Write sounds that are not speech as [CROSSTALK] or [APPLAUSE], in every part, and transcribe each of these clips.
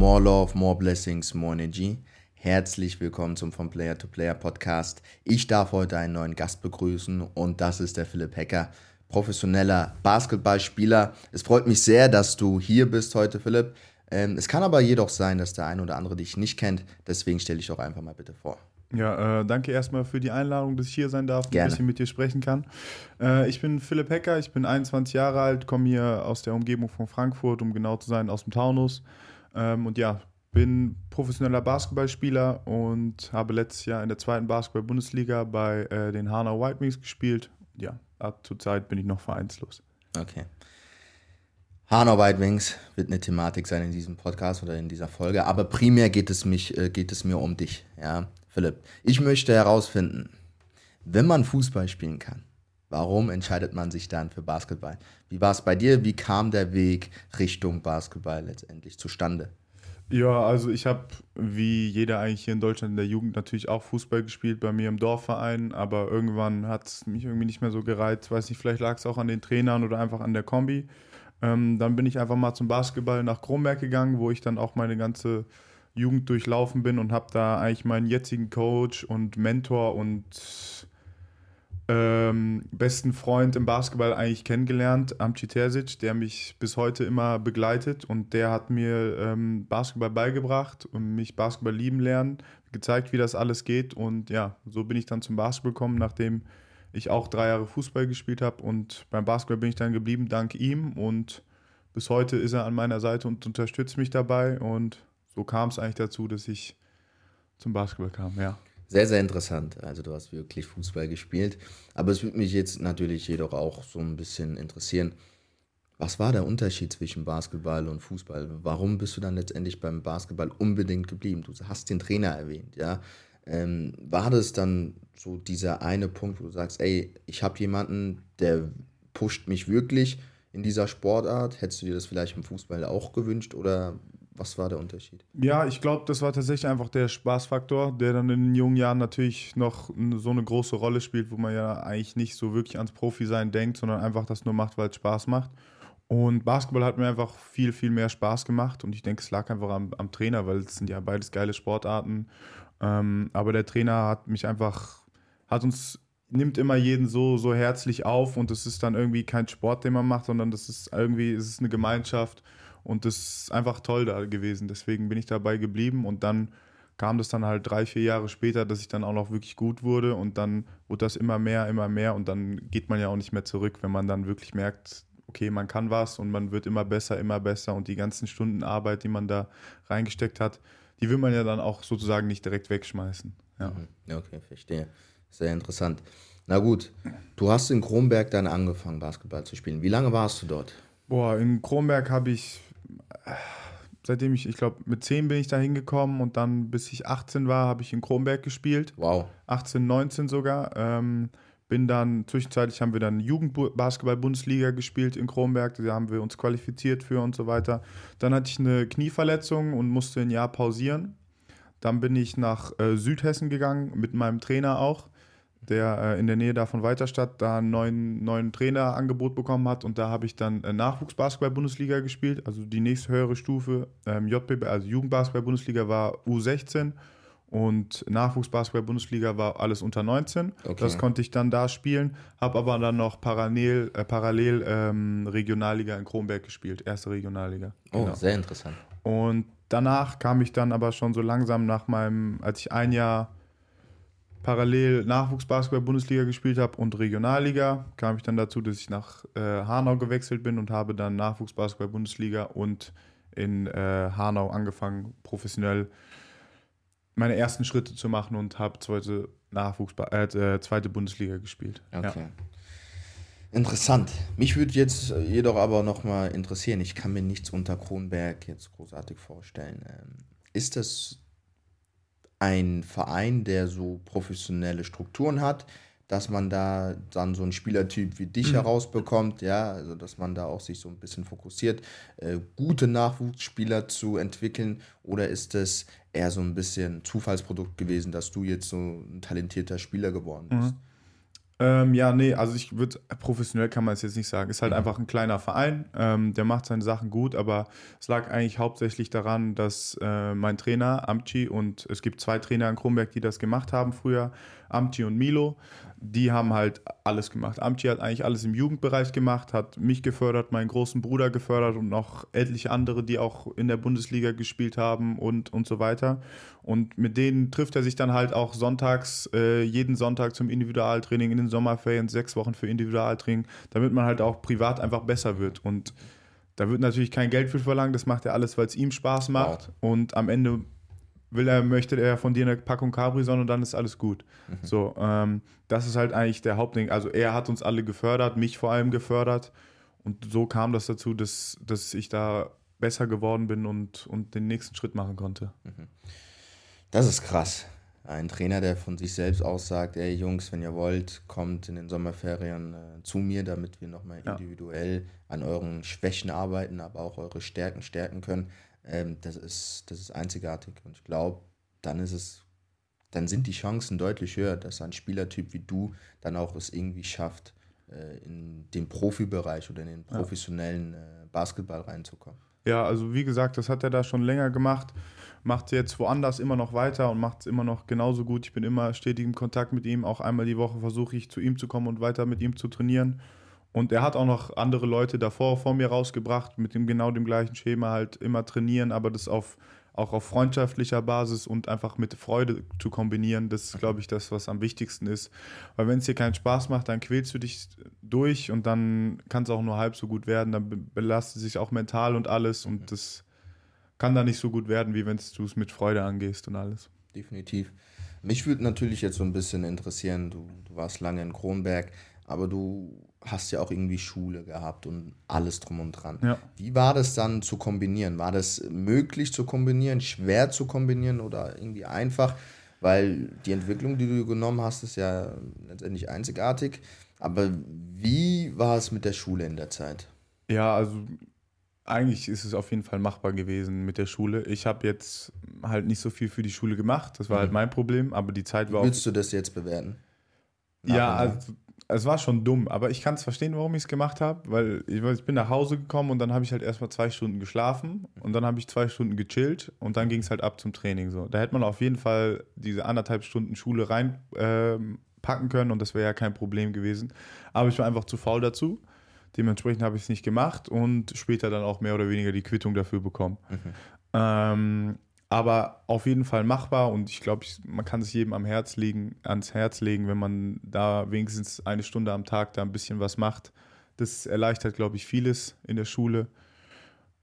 More Love, More Blessings, More Energy. Herzlich willkommen zum From Player to Player Podcast. Ich darf heute einen neuen Gast begrüßen und das ist der Philipp Hecker, professioneller Basketballspieler. Es freut mich sehr, dass du hier bist heute, Philipp. Ähm, es kann aber jedoch sein, dass der eine oder andere dich nicht kennt. Deswegen stelle ich doch einfach mal bitte vor. Ja, äh, danke erstmal für die Einladung, dass ich hier sein darf und Gerne. ein bisschen mit dir sprechen kann. Äh, ich bin Philipp Hecker, ich bin 21 Jahre alt, komme hier aus der Umgebung von Frankfurt, um genau zu sein, aus dem Taunus. Ähm, und ja, bin professioneller Basketballspieler und habe letztes Jahr in der zweiten Basketball-Bundesliga bei äh, den Hanau White Wings gespielt. Ja, zurzeit bin ich noch vereinslos. Okay. Hanau White Wings wird eine Thematik sein in diesem Podcast oder in dieser Folge, aber primär geht es, mich, äh, geht es mir um dich. Ja? Philipp, ich möchte herausfinden, wenn man Fußball spielen kann, warum entscheidet man sich dann für Basketball? Wie war es bei dir? Wie kam der Weg Richtung Basketball letztendlich zustande? Ja, also ich habe wie jeder eigentlich hier in Deutschland in der Jugend natürlich auch Fußball gespielt bei mir im Dorfverein, aber irgendwann hat es mich irgendwie nicht mehr so gereizt. Weiß nicht, vielleicht lag es auch an den Trainern oder einfach an der Kombi. Ähm, dann bin ich einfach mal zum Basketball nach Kronberg gegangen, wo ich dann auch meine ganze Jugend durchlaufen bin und habe da eigentlich meinen jetzigen Coach und Mentor und ähm, besten Freund im Basketball eigentlich kennengelernt, Amci Terzic, der mich bis heute immer begleitet und der hat mir ähm, Basketball beigebracht und mich Basketball lieben lernen, gezeigt, wie das alles geht und ja, so bin ich dann zum Basketball gekommen, nachdem ich auch drei Jahre Fußball gespielt habe und beim Basketball bin ich dann geblieben, dank ihm und bis heute ist er an meiner Seite und unterstützt mich dabei und so kam es eigentlich dazu, dass ich zum Basketball kam, ja. Sehr, sehr interessant. Also du hast wirklich Fußball gespielt. Aber es würde mich jetzt natürlich jedoch auch so ein bisschen interessieren. Was war der Unterschied zwischen Basketball und Fußball? Warum bist du dann letztendlich beim Basketball unbedingt geblieben? Du hast den Trainer erwähnt, ja. Ähm, war das dann so dieser eine Punkt, wo du sagst, ey, ich habe jemanden, der pusht mich wirklich in dieser Sportart? Hättest du dir das vielleicht im Fußball auch gewünscht oder was war der Unterschied? Ja, ich glaube, das war tatsächlich einfach der Spaßfaktor, der dann in den jungen Jahren natürlich noch so eine große Rolle spielt, wo man ja eigentlich nicht so wirklich ans Profi-Sein denkt, sondern einfach das nur macht, weil es Spaß macht. Und Basketball hat mir einfach viel, viel mehr Spaß gemacht und ich denke, es lag einfach am, am Trainer, weil es sind ja beides geile Sportarten. Ähm, aber der Trainer hat mich einfach, hat uns nimmt immer jeden so, so herzlich auf und es ist dann irgendwie kein Sport, den man macht, sondern das ist irgendwie, es ist eine Gemeinschaft und das ist einfach toll da gewesen. Deswegen bin ich dabei geblieben und dann kam das dann halt drei, vier Jahre später, dass ich dann auch noch wirklich gut wurde und dann wurde das immer mehr, immer mehr und dann geht man ja auch nicht mehr zurück, wenn man dann wirklich merkt, okay, man kann was und man wird immer besser, immer besser und die ganzen Stunden Arbeit, die man da reingesteckt hat, die will man ja dann auch sozusagen nicht direkt wegschmeißen. Ja. Mhm. Okay, verstehe. Sehr interessant. Na gut, du hast in Kronberg dann angefangen, Basketball zu spielen. Wie lange warst du dort? Boah, in Kronberg habe ich seitdem ich, ich glaube, mit 10 bin ich da hingekommen und dann bis ich 18 war, habe ich in Kronberg gespielt. Wow. 18, 19 sogar. Ähm, bin dann, zwischenzeitlich haben wir dann Jugendbasketball-Bundesliga gespielt in Kronberg, da haben wir uns qualifiziert für und so weiter. Dann hatte ich eine Knieverletzung und musste ein Jahr pausieren. Dann bin ich nach äh, Südhessen gegangen, mit meinem Trainer auch der äh, in der Nähe da von Weiterstadt da einen neuen, neuen Trainerangebot bekommen hat und da habe ich dann äh, Nachwuchsbasketball-Bundesliga gespielt, also die nächste höhere Stufe, ähm, JBB, also Jugendbasketball-Bundesliga war U16 und Nachwuchsbasketball-Bundesliga war alles unter 19. Okay. Das konnte ich dann da spielen, habe aber dann noch parallel, äh, parallel ähm, Regionalliga in Kronberg gespielt, erste Regionalliga. Oh, genau. sehr interessant. Und danach kam ich dann aber schon so langsam nach meinem, als ich ein Jahr parallel Nachwuchsbasketball-Bundesliga gespielt habe und Regionalliga, kam ich dann dazu, dass ich nach äh, Hanau gewechselt bin und habe dann Nachwuchsbasketball-Bundesliga und in äh, Hanau angefangen, professionell meine ersten Schritte zu machen und habe zweite, äh, äh, zweite Bundesliga gespielt. Okay. Ja. Interessant. Mich würde jetzt jedoch aber nochmal interessieren, ich kann mir nichts unter Kronberg jetzt großartig vorstellen. Ähm, ist das ein Verein, der so professionelle Strukturen hat, dass man da dann so einen Spielertyp wie dich mhm. herausbekommt, ja, also dass man da auch sich so ein bisschen fokussiert, äh, gute Nachwuchsspieler zu entwickeln, oder ist es eher so ein bisschen Zufallsprodukt gewesen, dass du jetzt so ein talentierter Spieler geworden bist? Mhm. Ähm, ja, nee, also ich würde, professionell kann man es jetzt nicht sagen. Ist halt mhm. einfach ein kleiner Verein, ähm, der macht seine Sachen gut, aber es lag eigentlich hauptsächlich daran, dass äh, mein Trainer, Amci, und es gibt zwei Trainer in Kronberg, die das gemacht haben früher, Amci und Milo, die haben halt alles gemacht. Amci hat eigentlich alles im Jugendbereich gemacht, hat mich gefördert, meinen großen Bruder gefördert und noch etliche andere, die auch in der Bundesliga gespielt haben und, und so weiter. Und mit denen trifft er sich dann halt auch sonntags, äh, jeden Sonntag zum Individualtraining, in den Sommerferien, sechs Wochen für Individualtraining, damit man halt auch privat einfach besser wird. Und da wird natürlich kein Geld für verlangt, das macht er alles, weil es ihm Spaß macht. Wow. Und am Ende will er, möchte er von dir eine Packung Capri-Sonne und dann ist alles gut. Mhm. So, ähm, das ist halt eigentlich der Hauptding. Also er hat uns alle gefördert, mich vor allem gefördert. Und so kam das dazu, dass, dass ich da besser geworden bin und, und den nächsten Schritt machen konnte. Mhm. Das ist krass. Ein Trainer, der von sich selbst aus sagt, ey Jungs, wenn ihr wollt, kommt in den Sommerferien äh, zu mir, damit wir nochmal ja. individuell an euren Schwächen arbeiten, aber auch eure Stärken stärken können ähm, das, ist, das ist einzigartig. Und ich glaube, dann ist es, dann sind die Chancen deutlich höher, dass ein Spielertyp wie du dann auch es irgendwie schafft, äh, in den Profibereich oder in den professionellen äh, Basketball reinzukommen. Ja, also wie gesagt, das hat er da schon länger gemacht, macht jetzt woanders immer noch weiter und macht es immer noch genauso gut. Ich bin immer stetig im Kontakt mit ihm. Auch einmal die Woche versuche ich zu ihm zu kommen und weiter mit ihm zu trainieren. Und er hat auch noch andere Leute davor vor mir rausgebracht, mit dem genau dem gleichen Schema halt immer trainieren, aber das auf, auch auf freundschaftlicher Basis und einfach mit Freude zu kombinieren, das ist, glaube ich, das, was am wichtigsten ist. Weil wenn es dir keinen Spaß macht, dann quälst du dich durch und dann kann es auch nur halb so gut werden, dann belastet sich auch mental und alles und das kann dann nicht so gut werden, wie wenn du es mit Freude angehst und alles. Definitiv. Mich würde natürlich jetzt so ein bisschen interessieren, du, du warst lange in Kronberg, aber du hast ja auch irgendwie Schule gehabt und alles drum und dran. Ja. Wie war das dann zu kombinieren? War das möglich zu kombinieren, schwer zu kombinieren oder irgendwie einfach? Weil die Entwicklung, die du genommen hast, ist ja letztendlich einzigartig. Aber wie war es mit der Schule in der Zeit? Ja, also eigentlich ist es auf jeden Fall machbar gewesen mit der Schule. Ich habe jetzt halt nicht so viel für die Schule gemacht. Das war halt mhm. halt mein Problem, aber die Zeit war Wie willst du das jetzt bewerten? ja, also es war schon dumm, aber ich kann es verstehen, warum ich es gemacht habe, weil ich, ich, bin nach Hause gekommen und dann habe ich halt erstmal zwei Stunden geschlafen und dann habe ich zwei Stunden gechillt und dann ging es halt ab zum Training. So. Da hätte man auf jeden Fall diese anderthalb Stunden Schule reinpacken ähm, äh, können und das wäre ja kein Problem gewesen. Aber ich war einfach zu faul dazu. Dementsprechend habe ich es nicht gemacht und später dann auch mehr oder weniger die Quittung dafür bekommen. Mhm. Ähm, aber auf jeden Fall machbar und ich glaube, man kann es jedem am Herz legen, ans Herz legen, wenn man da wenigstens eine Stunde am Tag da ein bisschen was macht. Das erleichtert, glaube ich, vieles in der Schule.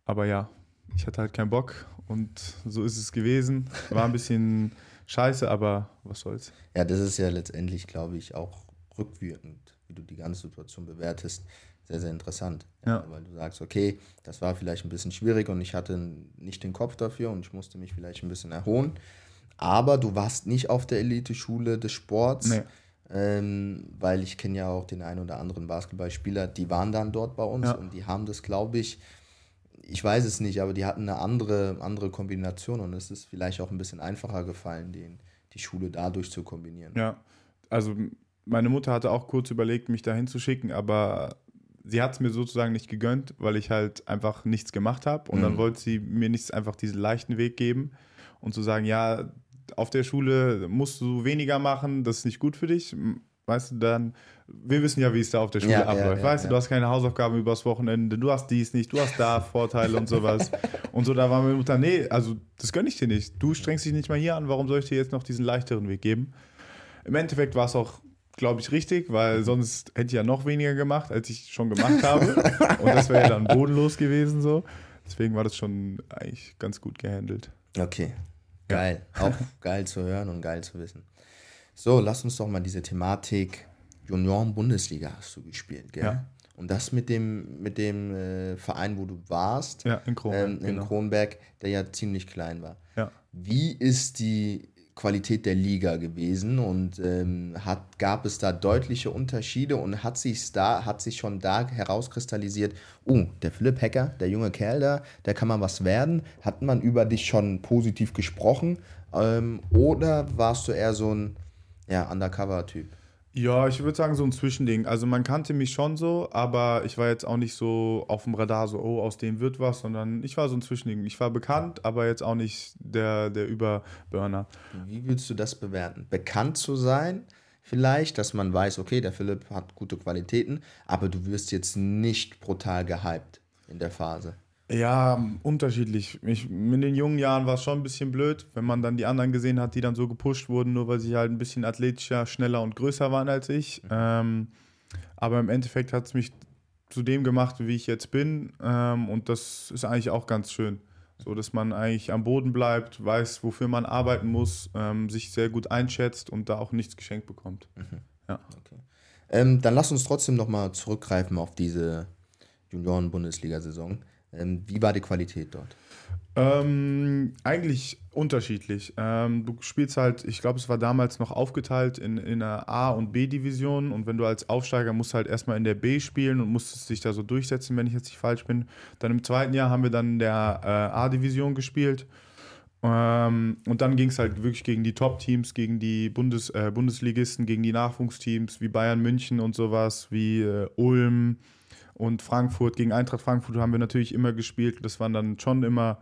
Aber ja, ich hatte halt keinen Bock und so ist es gewesen. War ein bisschen [LAUGHS] scheiße, aber was soll's. Ja, das ist ja letztendlich, glaube ich, auch rückwirkend, wie du die ganze Situation bewertest sehr, sehr interessant. Ja. Weil du sagst, okay, das war vielleicht ein bisschen schwierig und ich hatte nicht den Kopf dafür und ich musste mich vielleicht ein bisschen erholen. Aber du warst nicht auf der Elite-Schule des Sports. Nee. Ähm, weil ich kenne ja auch den einen oder anderen Basketballspieler, die waren dann dort bei uns ja. und die haben das, glaube ich, ich weiß es nicht, aber die hatten eine andere, andere Kombination und es ist vielleicht auch ein bisschen einfacher gefallen, den, die Schule dadurch zu kombinieren. Ja, also meine Mutter hatte auch kurz überlegt, mich dahin zu schicken, aber sie hat es mir sozusagen nicht gegönnt, weil ich halt einfach nichts gemacht habe. Und mhm. dann wollte sie mir nicht einfach diesen leichten Weg geben und zu sagen, ja, auf der Schule musst du weniger machen, das ist nicht gut für dich. Weißt du, dann, wir wissen ja, wie es da auf der Schule ja, abläuft. Ja, weißt ja, du, du hast keine Hausaufgaben übers Wochenende, du hast dies nicht, du hast da [LAUGHS] Vorteile und sowas. Und so, da war meine Mutter, nee, also das gönne ich dir nicht. Du strengst dich nicht mal hier an, warum soll ich dir jetzt noch diesen leichteren Weg geben? Im Endeffekt war es auch glaube ich, richtig, weil sonst hätte ich ja noch weniger gemacht, als ich schon gemacht habe. Und das wäre ja dann bodenlos gewesen so. Deswegen war das schon eigentlich ganz gut gehandelt. Okay. Geil. Ja. Auch geil zu hören und geil zu wissen. So, lass uns doch mal diese Thematik Junioren-Bundesliga hast du gespielt, gell? Ja. Und das mit dem, mit dem äh, Verein, wo du warst, ja, in Kronberg, ähm, in genau. Kronberg, der ja ziemlich klein war. Ja. Wie ist die Qualität der Liga gewesen und ähm, hat, gab es da deutliche Unterschiede und hat sich da, hat sich schon da herauskristallisiert, oh, der Philipp Hecker, der junge Kerl da, der kann mal was werden. Hat man über dich schon positiv gesprochen? Ähm, oder warst du eher so ein ja, Undercover-Typ? Ja, ich würde sagen, so ein Zwischending. Also man kannte mich schon so, aber ich war jetzt auch nicht so auf dem Radar, so, oh, aus dem wird was, sondern ich war so ein Zwischending. Ich war bekannt, aber jetzt auch nicht der, der Überburner. Wie würdest du das bewerten? Bekannt zu sein, vielleicht, dass man weiß, okay, der Philipp hat gute Qualitäten, aber du wirst jetzt nicht brutal gehypt in der Phase. Ja, unterschiedlich. Ich, in den jungen Jahren war es schon ein bisschen blöd, wenn man dann die anderen gesehen hat, die dann so gepusht wurden, nur weil sie halt ein bisschen athletischer, schneller und größer waren als ich. Mhm. Ähm, aber im Endeffekt hat es mich zu dem gemacht, wie ich jetzt bin. Ähm, und das ist eigentlich auch ganz schön. So, dass man eigentlich am Boden bleibt, weiß, wofür man arbeiten muss, ähm, sich sehr gut einschätzt und da auch nichts geschenkt bekommt. Mhm. Ja. Okay. Ähm, dann lass uns trotzdem nochmal zurückgreifen auf diese Junioren-Bundesliga-Saison. Ähm, wie war die Qualität dort? Ähm, eigentlich unterschiedlich. Ähm, du spielst halt, ich glaube, es war damals noch aufgeteilt in, in einer A- und B-Division und wenn du als Aufsteiger musst halt erstmal in der B spielen und musstest dich da so durchsetzen, wenn ich jetzt nicht falsch bin. Dann im zweiten Jahr haben wir dann in der äh, A-Division gespielt. Ähm, und dann ging es halt wirklich gegen die Top-Teams, gegen die Bundes, äh, Bundesligisten, gegen die Nachwuchsteams wie Bayern München und sowas, wie äh, Ulm, und Frankfurt gegen Eintracht Frankfurt haben wir natürlich immer gespielt. Das waren dann schon immer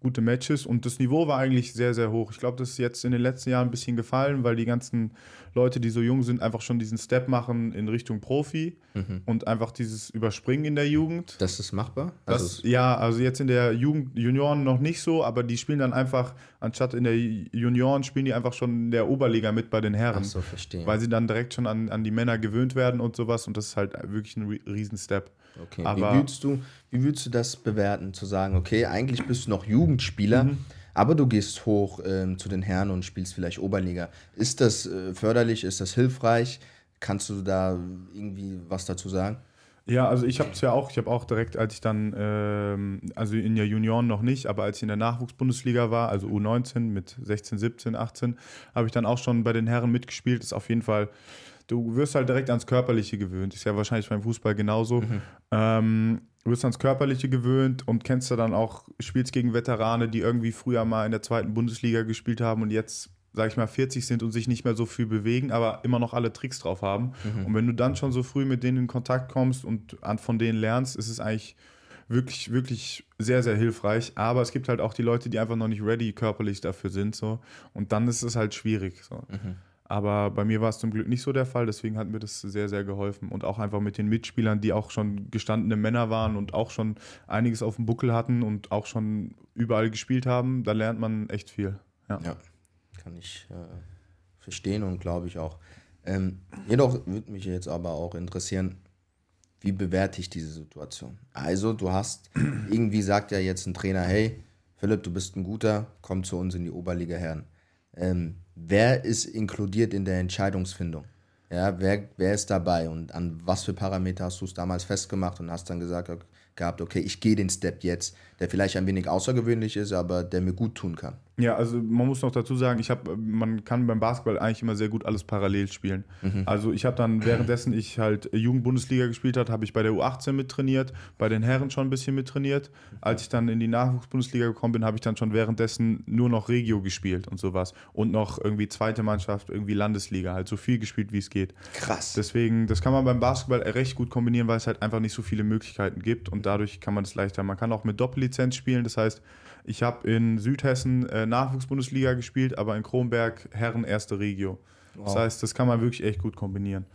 gute Matches und das Niveau war eigentlich sehr, sehr hoch. Ich glaube, das ist jetzt in den letzten Jahren ein bisschen gefallen, weil die ganzen Leute, die so jung sind, einfach schon diesen Step machen in Richtung Profi mhm. und einfach dieses Überspringen in der Jugend. Das ist machbar? Das, also ja, also jetzt in der Jugend, Junioren noch nicht so, aber die spielen dann einfach, anstatt in der Junioren, spielen die einfach schon in der Oberliga mit bei den Herren. Ach so, verstehe. Weil sie dann direkt schon an, an die Männer gewöhnt werden und sowas und das ist halt wirklich ein Riesenstep. Okay, aber wie, würdest du, wie würdest du das bewerten, zu sagen, okay, eigentlich bist du noch Jugendspieler, mhm. aber du gehst hoch ähm, zu den Herren und spielst vielleicht Oberliga. Ist das äh, förderlich, ist das hilfreich? Kannst du da irgendwie was dazu sagen? Ja, also ich habe es ja auch, ich habe auch direkt, als ich dann, ähm, also in der Junioren noch nicht, aber als ich in der Nachwuchsbundesliga war, also U19 mit 16, 17, 18, habe ich dann auch schon bei den Herren mitgespielt. Ist auf jeden Fall du wirst halt direkt ans Körperliche gewöhnt. Ist ja wahrscheinlich beim Fußball genauso. Mhm. Ähm, du wirst ans Körperliche gewöhnt und kennst du dann auch, spielst gegen Veterane, die irgendwie früher mal in der zweiten Bundesliga gespielt haben und jetzt, sag ich mal, 40 sind und sich nicht mehr so viel bewegen, aber immer noch alle Tricks drauf haben. Mhm. Und wenn du dann schon so früh mit denen in Kontakt kommst und von denen lernst, ist es eigentlich wirklich, wirklich sehr, sehr hilfreich. Aber es gibt halt auch die Leute, die einfach noch nicht ready körperlich dafür sind. So. Und dann ist es halt schwierig. So. Mhm. Aber bei mir war es zum Glück nicht so der Fall, deswegen hat mir das sehr, sehr geholfen. Und auch einfach mit den Mitspielern, die auch schon gestandene Männer waren und auch schon einiges auf dem Buckel hatten und auch schon überall gespielt haben, da lernt man echt viel. Ja, ja kann ich äh, verstehen und glaube ich auch. Ähm, jedoch würde mich jetzt aber auch interessieren, wie bewerte ich diese Situation? Also, du hast, [CLEARS THROAT] irgendwie sagt ja jetzt ein Trainer, hey, Philipp, du bist ein guter, komm zu uns in die Oberliga Herren. Ähm, wer ist inkludiert in der Entscheidungsfindung? Ja, wer, wer ist dabei und an was für Parameter hast du es damals festgemacht und hast dann gesagt gehabt, okay, ich gehe den Step jetzt, der vielleicht ein wenig außergewöhnlich ist, aber der mir gut tun kann. Ja, also man muss noch dazu sagen, ich habe, man kann beim Basketball eigentlich immer sehr gut alles parallel spielen. Mhm. Also ich habe dann währenddessen ich halt Jugendbundesliga gespielt habe, habe ich bei der U18 mittrainiert, bei den Herren schon ein bisschen mittrainiert. Als ich dann in die Nachwuchsbundesliga gekommen bin, habe ich dann schon währenddessen nur noch Regio gespielt und sowas und noch irgendwie zweite Mannschaft, irgendwie Landesliga, halt so viel gespielt wie es geht. Krass. Deswegen, das kann man beim Basketball recht gut kombinieren, weil es halt einfach nicht so viele Möglichkeiten gibt und dadurch kann man es leichter. Man kann auch mit Doppellizenz spielen, das heißt ich habe in Südhessen äh, Nachwuchsbundesliga gespielt, aber in Kronberg Herren erste Regio. Wow. Das heißt, das kann man wirklich echt gut kombinieren.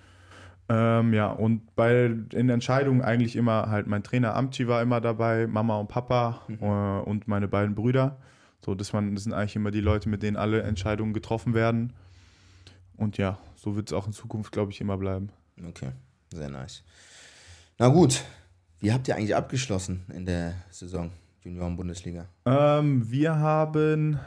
Ähm, ja, und bei in Entscheidungen eigentlich immer halt mein Trainer Amti war immer dabei, Mama und Papa mhm. äh, und meine beiden Brüder. So, das, man, das sind eigentlich immer die Leute, mit denen alle Entscheidungen getroffen werden. Und ja, so wird es auch in Zukunft, glaube ich, immer bleiben. Okay, sehr nice. Na gut, wie habt ihr eigentlich abgeschlossen in der Saison? Junioren-Bundesliga? Ähm, wir haben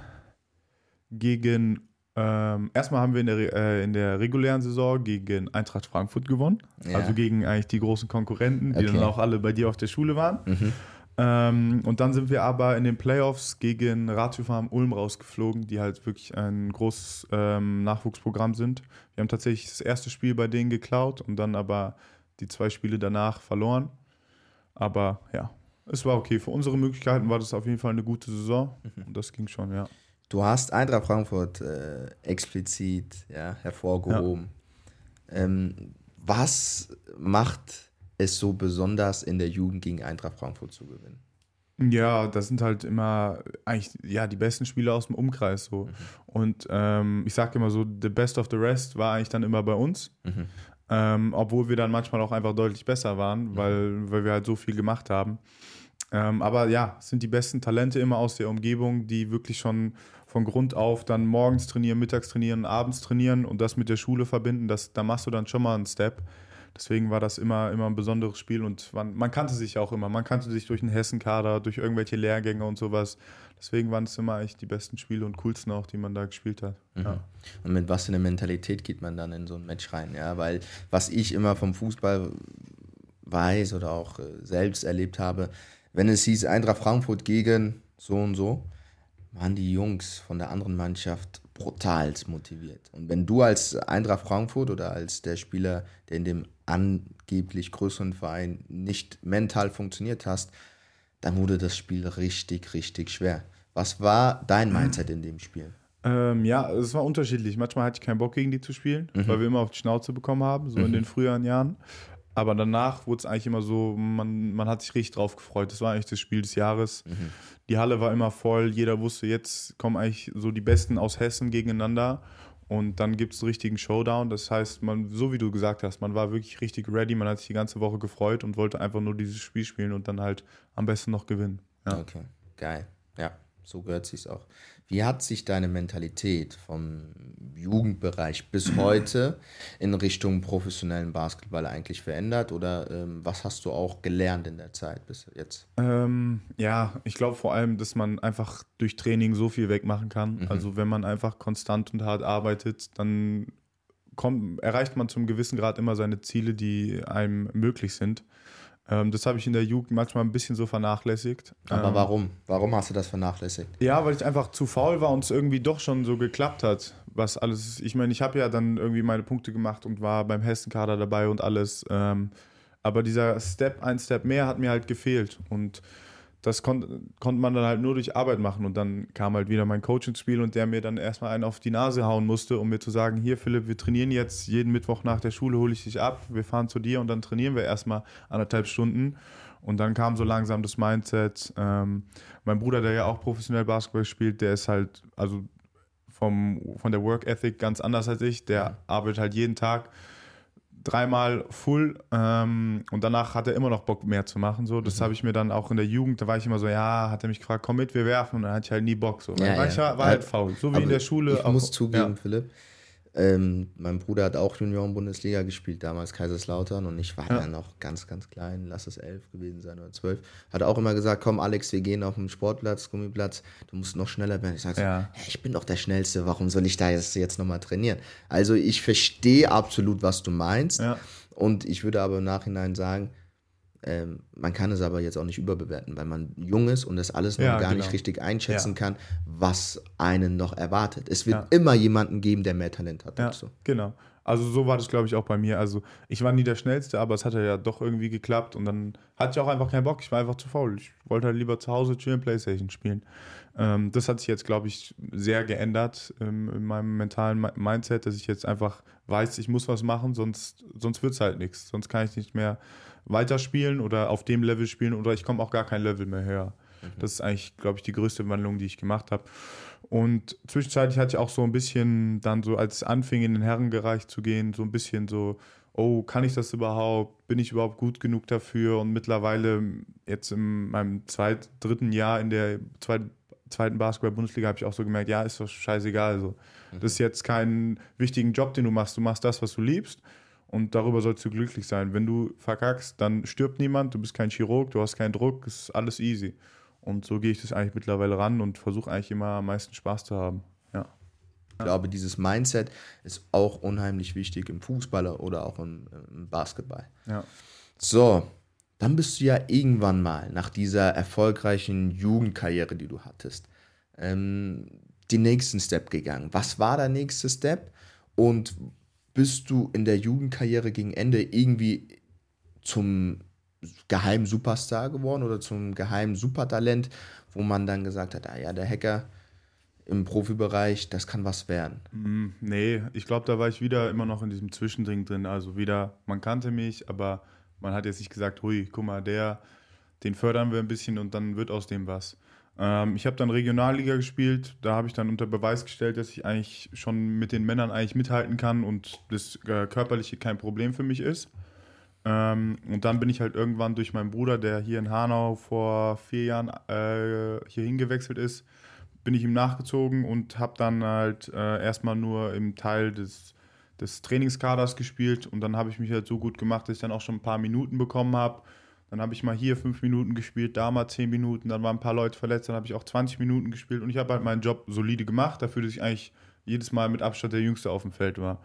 gegen, ähm, erstmal haben wir in der, äh, in der regulären Saison gegen Eintracht Frankfurt gewonnen. Ja. Also gegen eigentlich die großen Konkurrenten, die okay. dann auch alle bei dir auf der Schule waren. Mhm. Ähm, und dann sind wir aber in den Playoffs gegen Ratio Farm Ulm rausgeflogen, die halt wirklich ein großes ähm, Nachwuchsprogramm sind. Wir haben tatsächlich das erste Spiel bei denen geklaut und dann aber die zwei Spiele danach verloren. Aber ja, es war okay. Für unsere Möglichkeiten war das auf jeden Fall eine gute Saison. Mhm. Und das ging schon, ja. Du hast Eintracht Frankfurt äh, explizit ja, hervorgehoben. Ähm, was macht es so besonders in der Jugend gegen Eintracht Frankfurt zu gewinnen? Ja, das sind halt immer eigentlich ja die besten Spieler aus dem Umkreis so. Mhm. Und ähm, ich sage immer so, the best of the rest war eigentlich dann immer bei uns. Mhm. Ähm, obwohl wir dann manchmal auch einfach deutlich besser waren, weil, weil wir halt so viel gemacht haben. Ähm, aber ja, es sind die besten Talente immer aus der Umgebung, die wirklich schon von Grund auf dann morgens trainieren, mittags trainieren, abends trainieren und das mit der Schule verbinden. Das, da machst du dann schon mal einen Step. Deswegen war das immer, immer ein besonderes Spiel und man, man kannte sich auch immer. Man kannte sich durch den Hessenkader, durch irgendwelche Lehrgänge und sowas. Deswegen waren es immer eigentlich die besten Spiele und coolsten auch, die man da gespielt hat. Mhm. Ja. Und mit was für einer Mentalität geht man dann in so ein Match rein? Ja, weil was ich immer vom Fußball weiß oder auch äh, selbst erlebt habe, wenn es hieß Eintracht Frankfurt gegen so und so, waren die Jungs von der anderen Mannschaft brutal motiviert. Und wenn du als Eintracht Frankfurt oder als der Spieler, der in dem angeblich größeren Verein nicht mental funktioniert hast, dann wurde das Spiel richtig, richtig schwer. Was war dein Mindset in dem Spiel? Ähm, ja, es war unterschiedlich. Manchmal hatte ich keinen Bock, gegen die zu spielen, mhm. weil wir immer auf die Schnauze bekommen haben, so mhm. in den früheren Jahren. Aber danach wurde es eigentlich immer so, man, man hat sich richtig drauf gefreut. Das war eigentlich das Spiel des Jahres. Mhm. Die Halle war immer voll. Jeder wusste, jetzt kommen eigentlich so die Besten aus Hessen gegeneinander. Und dann gibt es einen richtigen Showdown. Das heißt, man, so wie du gesagt hast, man war wirklich richtig ready. Man hat sich die ganze Woche gefreut und wollte einfach nur dieses Spiel spielen und dann halt am besten noch gewinnen. Ja. Okay, geil. Ja, so gehört sich auch. Wie hat sich deine Mentalität vom Jugendbereich bis heute in Richtung professionellen Basketball eigentlich verändert? Oder ähm, was hast du auch gelernt in der Zeit bis jetzt? Ähm, ja, ich glaube vor allem, dass man einfach durch Training so viel wegmachen kann. Mhm. Also wenn man einfach konstant und hart arbeitet, dann kommt, erreicht man zum gewissen Grad immer seine Ziele, die einem möglich sind. Ähm, das habe ich in der Jugend manchmal ein bisschen so vernachlässigt. Aber ähm, warum? Warum hast du das vernachlässigt? Ja, weil ich einfach zu faul war und es irgendwie doch schon so geklappt hat. Was alles, ich meine, ich habe ja dann irgendwie meine Punkte gemacht und war beim Hessenkader dabei und alles. Ähm, aber dieser Step, ein Step mehr hat mir halt gefehlt. Und das konnte konnt man dann halt nur durch Arbeit machen. Und dann kam halt wieder mein Coach ins Spiel und der mir dann erstmal einen auf die Nase hauen musste, um mir zu sagen, hier Philipp, wir trainieren jetzt jeden Mittwoch nach der Schule, hole ich dich ab, wir fahren zu dir und dann trainieren wir erstmal anderthalb Stunden. Und dann kam so langsam das Mindset. Ähm, mein Bruder, der ja auch professionell Basketball spielt, der ist halt, also vom, von der Work Ethic ganz anders als ich. Der arbeitet halt jeden Tag dreimal full ähm, und danach hat er immer noch Bock mehr zu machen. So, das mhm. habe ich mir dann auch in der Jugend, da war ich immer so, ja, hat er mich gefragt, komm mit, wir werfen und dann hatte ich halt nie Bock. So. Ja, ja. Ich war, war halt faul, so wie in der Schule. Ich auch, muss zugeben. Philipp, ähm, mein Bruder hat auch Junioren-Bundesliga gespielt, damals Kaiserslautern und ich war ja. ja noch ganz, ganz klein, lass es elf gewesen sein oder zwölf. Hat auch immer gesagt, komm Alex, wir gehen auf den Sportplatz, Gummiplatz, du musst noch schneller werden. Ich sage ja. hey, ich bin doch der Schnellste, warum soll ich da jetzt, jetzt nochmal trainieren? Also ich verstehe absolut, was du meinst ja. und ich würde aber im Nachhinein sagen, ähm, man kann es aber jetzt auch nicht überbewerten, weil man jung ist und das alles noch ja, gar genau. nicht richtig einschätzen ja. kann, was einen noch erwartet. Es wird ja. immer jemanden geben, der mehr Talent hat. Ja, so. Genau. Also so war das, glaube ich, auch bei mir. Also ich war nie der Schnellste, aber es hat ja doch irgendwie geklappt und dann hatte ich auch einfach keinen Bock. Ich war einfach zu faul. Ich wollte halt lieber zu Hause chillen, Playstation spielen. Ähm, das hat sich jetzt, glaube ich, sehr geändert ähm, in meinem mentalen Mindset, dass ich jetzt einfach weiß, ich muss was machen, sonst, sonst wird es halt nichts. Sonst kann ich nicht mehr weiterspielen oder auf dem Level spielen oder ich komme auch gar kein Level mehr höher. Mhm. Das ist eigentlich, glaube ich, die größte Wandlung, die ich gemacht habe. Und zwischenzeitlich hatte ich auch so ein bisschen dann so, als es anfing, in den Herrenbereich zu gehen, so ein bisschen so, oh, kann ich das überhaupt? Bin ich überhaupt gut genug dafür? Und mittlerweile, jetzt in meinem zweit, dritten Jahr in der zweiten, zweiten Basketball-Bundesliga, habe ich auch so gemerkt, ja, ist doch scheißegal. Also. Das ist jetzt kein wichtigen Job, den du machst. Du machst das, was du liebst und darüber sollst du glücklich sein. Wenn du verkackst, dann stirbt niemand, du bist kein Chirurg, du hast keinen Druck, es ist alles easy. Und so gehe ich das eigentlich mittlerweile ran und versuche eigentlich immer am meisten Spaß zu haben. Ja. Ich glaube, dieses Mindset ist auch unheimlich wichtig im Fußball oder auch im, im Basketball. Ja. So, dann bist du ja irgendwann mal nach dieser erfolgreichen Jugendkarriere, die du hattest, ähm, den nächsten Step gegangen. Was war der nächste Step und bist du in der Jugendkarriere gegen Ende irgendwie zum geheimen Superstar geworden oder zum geheimen Supertalent, wo man dann gesagt hat, ah ja, der Hacker im Profibereich, das kann was werden? Mm, nee, ich glaube, da war ich wieder immer noch in diesem Zwischending drin. Also wieder, man kannte mich, aber man hat jetzt nicht gesagt, hui, guck mal, der, den fördern wir ein bisschen und dann wird aus dem was. Ähm, ich habe dann Regionalliga gespielt, da habe ich dann unter Beweis gestellt, dass ich eigentlich schon mit den Männern eigentlich mithalten kann und das äh, Körperliche kein Problem für mich ist. Ähm, und dann bin ich halt irgendwann durch meinen Bruder, der hier in Hanau vor vier Jahren äh, hier hingewechselt ist, bin ich ihm nachgezogen und habe dann halt äh, erstmal nur im Teil des, des Trainingskaders gespielt. Und dann habe ich mich halt so gut gemacht, dass ich dann auch schon ein paar Minuten bekommen habe dann habe ich mal hier fünf Minuten gespielt, da mal zehn Minuten, dann waren ein paar Leute verletzt, dann habe ich auch 20 Minuten gespielt und ich habe halt meinen Job solide gemacht, dafür, dass ich eigentlich jedes Mal mit Abstand der Jüngste auf dem Feld war.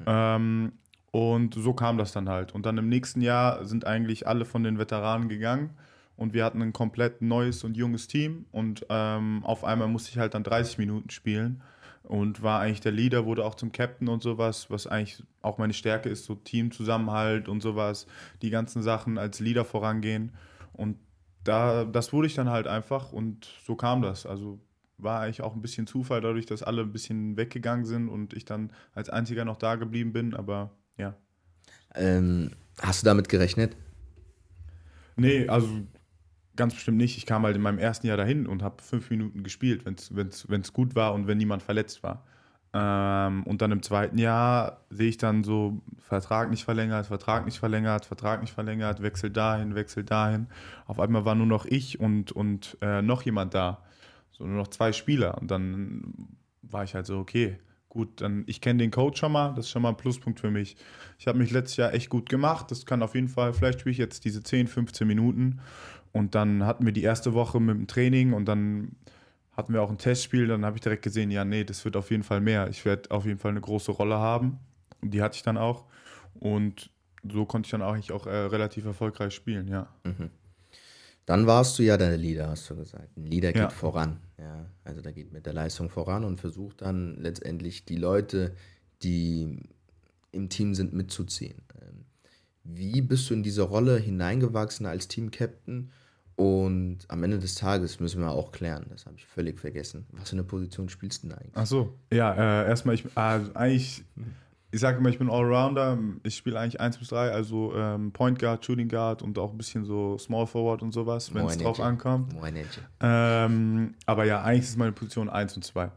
Mhm. Ähm, und so kam das dann halt. Und dann im nächsten Jahr sind eigentlich alle von den Veteranen gegangen und wir hatten ein komplett neues und junges Team und ähm, auf einmal musste ich halt dann 30 Minuten spielen und war eigentlich der Leader, wurde auch zum Captain und sowas, was eigentlich auch meine Stärke ist, so Teamzusammenhalt und sowas, die ganzen Sachen als Leader vorangehen. Und da, das wurde ich dann halt einfach und so kam das. Also war eigentlich auch ein bisschen Zufall dadurch, dass alle ein bisschen weggegangen sind und ich dann als einziger noch da geblieben bin, aber ja. Ähm, hast du damit gerechnet? Nee, also Ganz bestimmt nicht. Ich kam halt in meinem ersten Jahr dahin und habe fünf Minuten gespielt, wenn es gut war und wenn niemand verletzt war. Ähm, und dann im zweiten Jahr sehe ich dann so, Vertrag nicht verlängert, Vertrag nicht verlängert, Vertrag nicht verlängert, Wechsel dahin, Wechsel dahin. Auf einmal war nur noch ich und, und äh, noch jemand da. So nur noch zwei Spieler. Und dann war ich halt so, okay, gut, dann ich kenne den Coach schon mal, das ist schon mal ein Pluspunkt für mich. Ich habe mich letztes Jahr echt gut gemacht. Das kann auf jeden Fall, vielleicht spiele ich jetzt diese 10, 15 Minuten und dann hatten wir die erste Woche mit dem Training und dann hatten wir auch ein Testspiel. Dann habe ich direkt gesehen, ja, nee, das wird auf jeden Fall mehr. Ich werde auf jeden Fall eine große Rolle haben. Und die hatte ich dann auch. Und so konnte ich dann eigentlich auch äh, relativ erfolgreich spielen, ja. Mhm. Dann warst du ja der Leader, hast du gesagt. Ein Leader geht ja. voran. Ja, also da geht mit der Leistung voran und versucht dann letztendlich die Leute, die im Team sind, mitzuziehen. Ähm, wie bist du in diese Rolle hineingewachsen als Team-Captain? Und am Ende des Tages müssen wir auch klären, das habe ich völlig vergessen. Was für eine Position spielst du denn eigentlich? Ach so, ja, äh, erstmal, ich, also eigentlich, ich sage immer, ich bin Allrounder. Ich spiele eigentlich 1 bis 3, also ähm, Point Guard, Shooting Guard und auch ein bisschen so Small Forward und sowas, wenn es drauf ankommt. Ähm, aber ja, eigentlich ist meine Position 1 und 2. Mhm.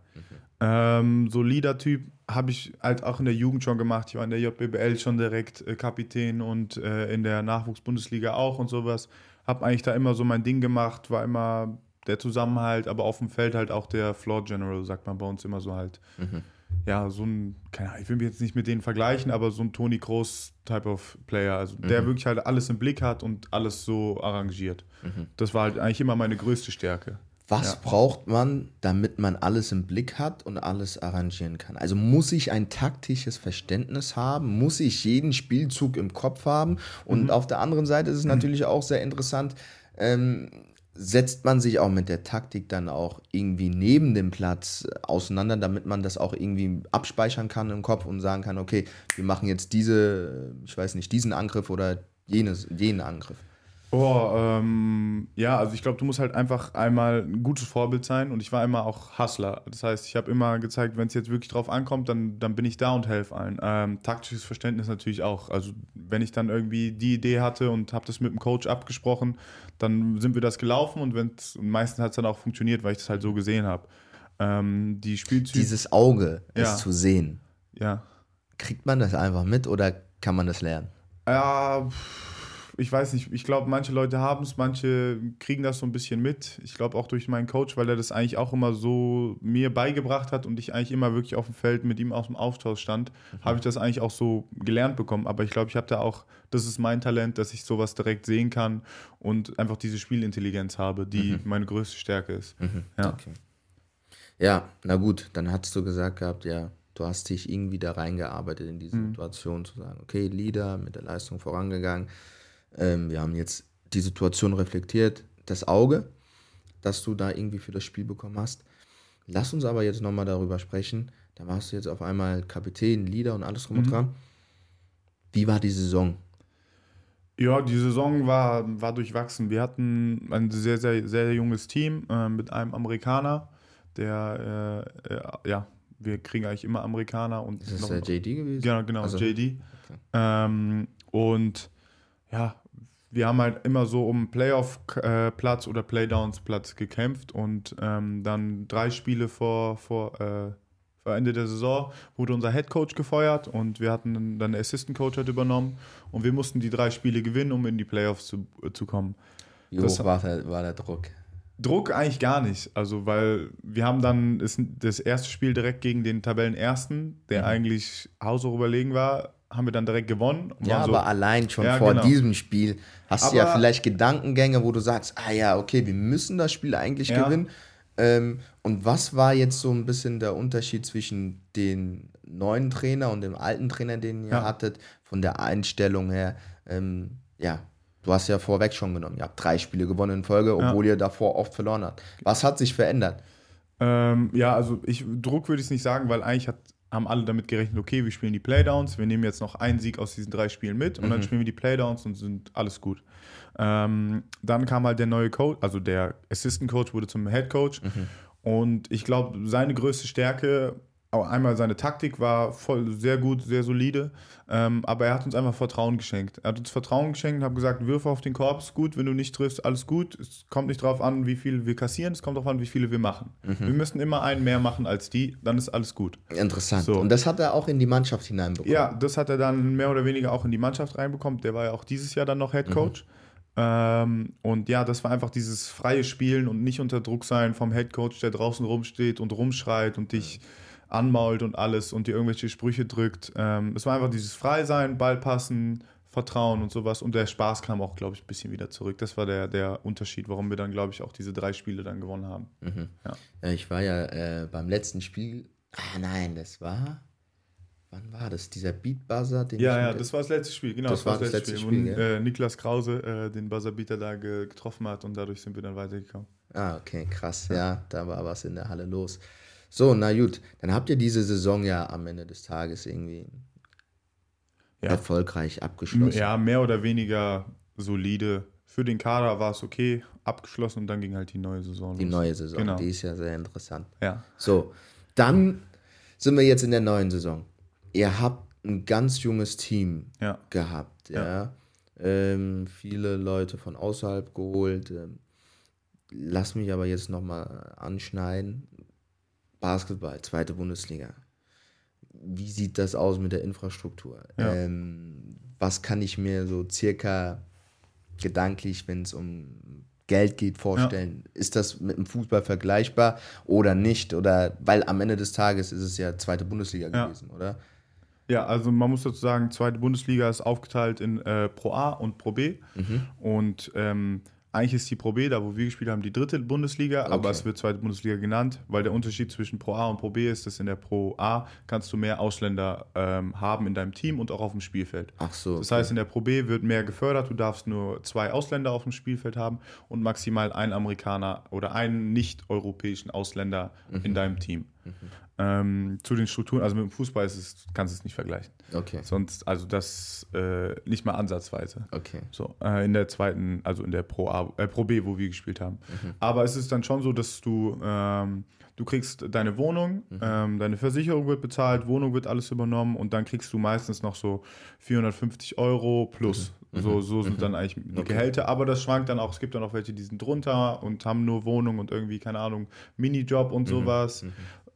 Ähm, so Leader-Typ habe ich halt auch in der Jugend schon gemacht. Ich war in der JBL schon direkt äh, Kapitän und äh, in der Nachwuchsbundesliga auch und sowas habe eigentlich da immer so mein Ding gemacht, war immer der Zusammenhalt, aber auf dem Feld halt auch der Floor General, sagt man bei uns immer so halt. Mhm. Ja, so ein, keine Ahnung, ich will mich jetzt nicht mit denen vergleichen, aber so ein Tony Kroos Type of Player, also mhm. der wirklich halt alles im Blick hat und alles so arrangiert. Mhm. Das war halt eigentlich immer meine größte Stärke. Was ja. braucht man, damit man alles im Blick hat und alles arrangieren kann? Also muss ich ein taktisches Verständnis haben? Muss ich jeden Spielzug im Kopf haben? Und mhm. auf der anderen Seite ist es natürlich auch sehr interessant, ähm, setzt man sich auch mit der Taktik dann auch irgendwie neben dem Platz auseinander, damit man das auch irgendwie abspeichern kann im Kopf und sagen kann, okay, wir machen jetzt diese, ich weiß nicht, diesen Angriff oder jenes, jenen Angriff. Oh, ähm, ja, also ich glaube, du musst halt einfach einmal ein gutes Vorbild sein und ich war immer auch Hustler. Das heißt, ich habe immer gezeigt, wenn es jetzt wirklich drauf ankommt, dann, dann bin ich da und helfe allen. Ähm, taktisches Verständnis natürlich auch. Also wenn ich dann irgendwie die Idee hatte und habe das mit dem Coach abgesprochen, dann sind wir das gelaufen und wenn's, meistens hat es dann auch funktioniert, weil ich das halt so gesehen habe. Ähm, die Spielzüge. Dieses Auge, ja. es zu sehen. Ja. Kriegt man das einfach mit oder kann man das lernen? Ja. Pff ich weiß nicht, ich glaube, manche Leute haben es, manche kriegen das so ein bisschen mit. Ich glaube auch durch meinen Coach, weil er das eigentlich auch immer so mir beigebracht hat und ich eigentlich immer wirklich auf dem Feld mit ihm aus dem Austausch stand, mhm. habe ich das eigentlich auch so gelernt bekommen. Aber ich glaube, ich habe da auch, das ist mein Talent, dass ich sowas direkt sehen kann und einfach diese Spielintelligenz habe, die mhm. meine größte Stärke ist. Mhm. Ja. Okay. ja, na gut, dann hast du gesagt gehabt, ja, du hast dich irgendwie da reingearbeitet in diese mhm. Situation, zu sagen, okay, Leader mit der Leistung vorangegangen ähm, wir haben jetzt die Situation reflektiert, das Auge, das du da irgendwie für das Spiel bekommen hast. Lass uns aber jetzt nochmal darüber sprechen. Da warst du jetzt auf einmal Kapitän, Leader und alles drum mhm. und dran. Wie war die Saison? Ja, die Saison war, war durchwachsen. Wir hatten ein sehr, sehr, sehr junges Team äh, mit einem Amerikaner, der, äh, äh, ja, wir kriegen eigentlich immer Amerikaner und Ist das noch, der JD gewesen? Genau, genau, Also, JD. okay. Ähm, und ja, wir haben halt immer so um Playoff-Platz oder Playdowns-Platz gekämpft und ähm, dann drei Spiele vor, vor, äh, vor Ende der Saison wurde unser Head Coach gefeuert und wir hatten dann Assistant Coach hat übernommen und wir mussten die drei Spiele gewinnen, um in die Playoffs zu, äh, zu kommen. Wie Das- hoch war der, war der Druck? Druck eigentlich gar nicht. Also, weil wir haben dann ist das erste Spiel direkt gegen den Tabellenersten, der Mhm. eigentlich haushoch überlegen war, haben wir dann direkt gewonnen. Ja, so, aber allein schon Ja, vor genau. diesem Spiel hast du ja Aber- vielleicht Gedankengänge, wo du sagst, ah ja, okay, wir müssen das Spiel eigentlich Ja. gewinnen. Ähm, und was war jetzt so ein bisschen der Unterschied zwischen den neuen Trainer und dem alten Trainer, den ihr Ja. hattet, von der Einstellung her? Ähm, ja, du hast ja vorweg schon genommen, ihr habt drei Spiele gewonnen in Folge, obwohl ihr davor oft verloren habt. Was hat sich verändert? Ähm, ja, also ich, Druck würde ich nicht sagen, weil eigentlich hat, haben alle damit gerechnet, okay, wir spielen die Playdowns, wir nehmen jetzt noch einen Sieg aus diesen drei Spielen mit und Mhm. dann spielen wir die Playdowns und sind alles gut. Ähm, dann kam halt der neue Coach, also der Assistant Coach wurde zum Head Coach Mhm. und ich glaube, seine größte Stärke, einmal seine Taktik war voll sehr gut, sehr solide, ähm, aber er hat uns einfach Vertrauen geschenkt. Er hat uns Vertrauen geschenkt und hat gesagt, Würfe auf den Korb ist gut, wenn du nicht triffst, alles gut. Es kommt nicht darauf an, wie viele wir kassieren, es kommt darauf an, wie viele wir machen. Wir müssen immer einen mehr machen als die, dann ist alles gut. Interessant. So. Und das hat er auch in die Mannschaft hineinbekommen. Ja, das hat er dann mehr oder weniger auch in die Mannschaft reinbekommen. Der war ja auch dieses Jahr dann noch Head Coach. Ähm, und ja, das war einfach dieses freie Spielen und nicht unter Druck sein vom Head Coach, der draußen rumsteht und rumschreit und dich anmault und alles und dir irgendwelche Sprüche drückt. Ähm, es war einfach dieses Freisein, Ball passen, Vertrauen und sowas. Und der Spaß kam auch, glaube ich, ein bisschen wieder zurück. Das war der, der Unterschied, warum wir dann, glaube ich, auch diese drei Spiele dann gewonnen haben. Ja. Ja, ich war ja äh, beim letzten Spiel. Ah nein, das war. Wann war das? Dieser Beat Buzzer, den Ja, ja, das war das letzte Spiel, genau. Das war das letzte Spiel, wo gell? äh, Niklas Krause äh, den Buzzerbeater da ge getroffen hat und dadurch sind wir dann weitergekommen. Ah, okay, krass. Ja. da war was in der Halle los. So, na gut, dann habt ihr diese Saison ja am Ende des Tages irgendwie Ja. erfolgreich abgeschlossen. Ja, mehr oder weniger solide. Für den Kader war es okay, abgeschlossen und dann ging halt die neue Saison Die los. neue Saison, Genau. die ist ja sehr interessant. Ja, So, dann sind wir jetzt in der neuen Saison. Ihr habt ein ganz junges Team ja, gehabt, ja. Ja. Ähm, viele Leute von außerhalb geholt. Ähm, lass mich aber jetzt nochmal anschneiden. Basketball, zweite Bundesliga. Wie sieht das aus mit der Infrastruktur? Ja. Ähm, was kann ich mir so circa gedanklich, wenn es um Geld geht, vorstellen? Ist das mit dem Fußball vergleichbar oder nicht? Oder weil am Ende des Tages ist es ja zweite Bundesliga Ja. gewesen, oder? Ja, also man muss dazu sagen, zweite Bundesliga ist aufgeteilt in äh, Pro A und Pro B. Mhm. Und ähm, eigentlich ist die Pro B, da wo wir gespielt haben, die dritte Bundesliga, aber Okay. es wird zweite Bundesliga genannt, weil der Unterschied zwischen Pro A und Pro B ist, dass in der Pro A kannst du mehr Ausländer ähm, haben in deinem Team und auch auf dem Spielfeld. Ach so. Das heißt, in der Pro B wird mehr gefördert. Du darfst nur zwei Ausländer auf dem Spielfeld haben und maximal einen Amerikaner oder einen nicht-europäischen Ausländer Mhm. in deinem Team. Ähm, zu den Strukturen, also mit dem Fußball ist es, kannst du es nicht vergleichen. Okay, Sonst, also das äh, nicht mal ansatzweise. okay. So, äh, in der zweiten, also in der Pro, A, äh, Pro B, wo wir gespielt haben. Aber es ist dann schon so, dass du, ähm, du kriegst deine Wohnung, ähm, deine Versicherung wird bezahlt, Wohnung wird alles übernommen und dann kriegst du meistens noch so 450 Euro plus. So, so sind dann eigentlich die Okay. Gehälter, aber das schwankt dann auch. Es gibt dann auch welche, die sind drunter und haben nur Wohnung und irgendwie, keine Ahnung, Minijob und sowas.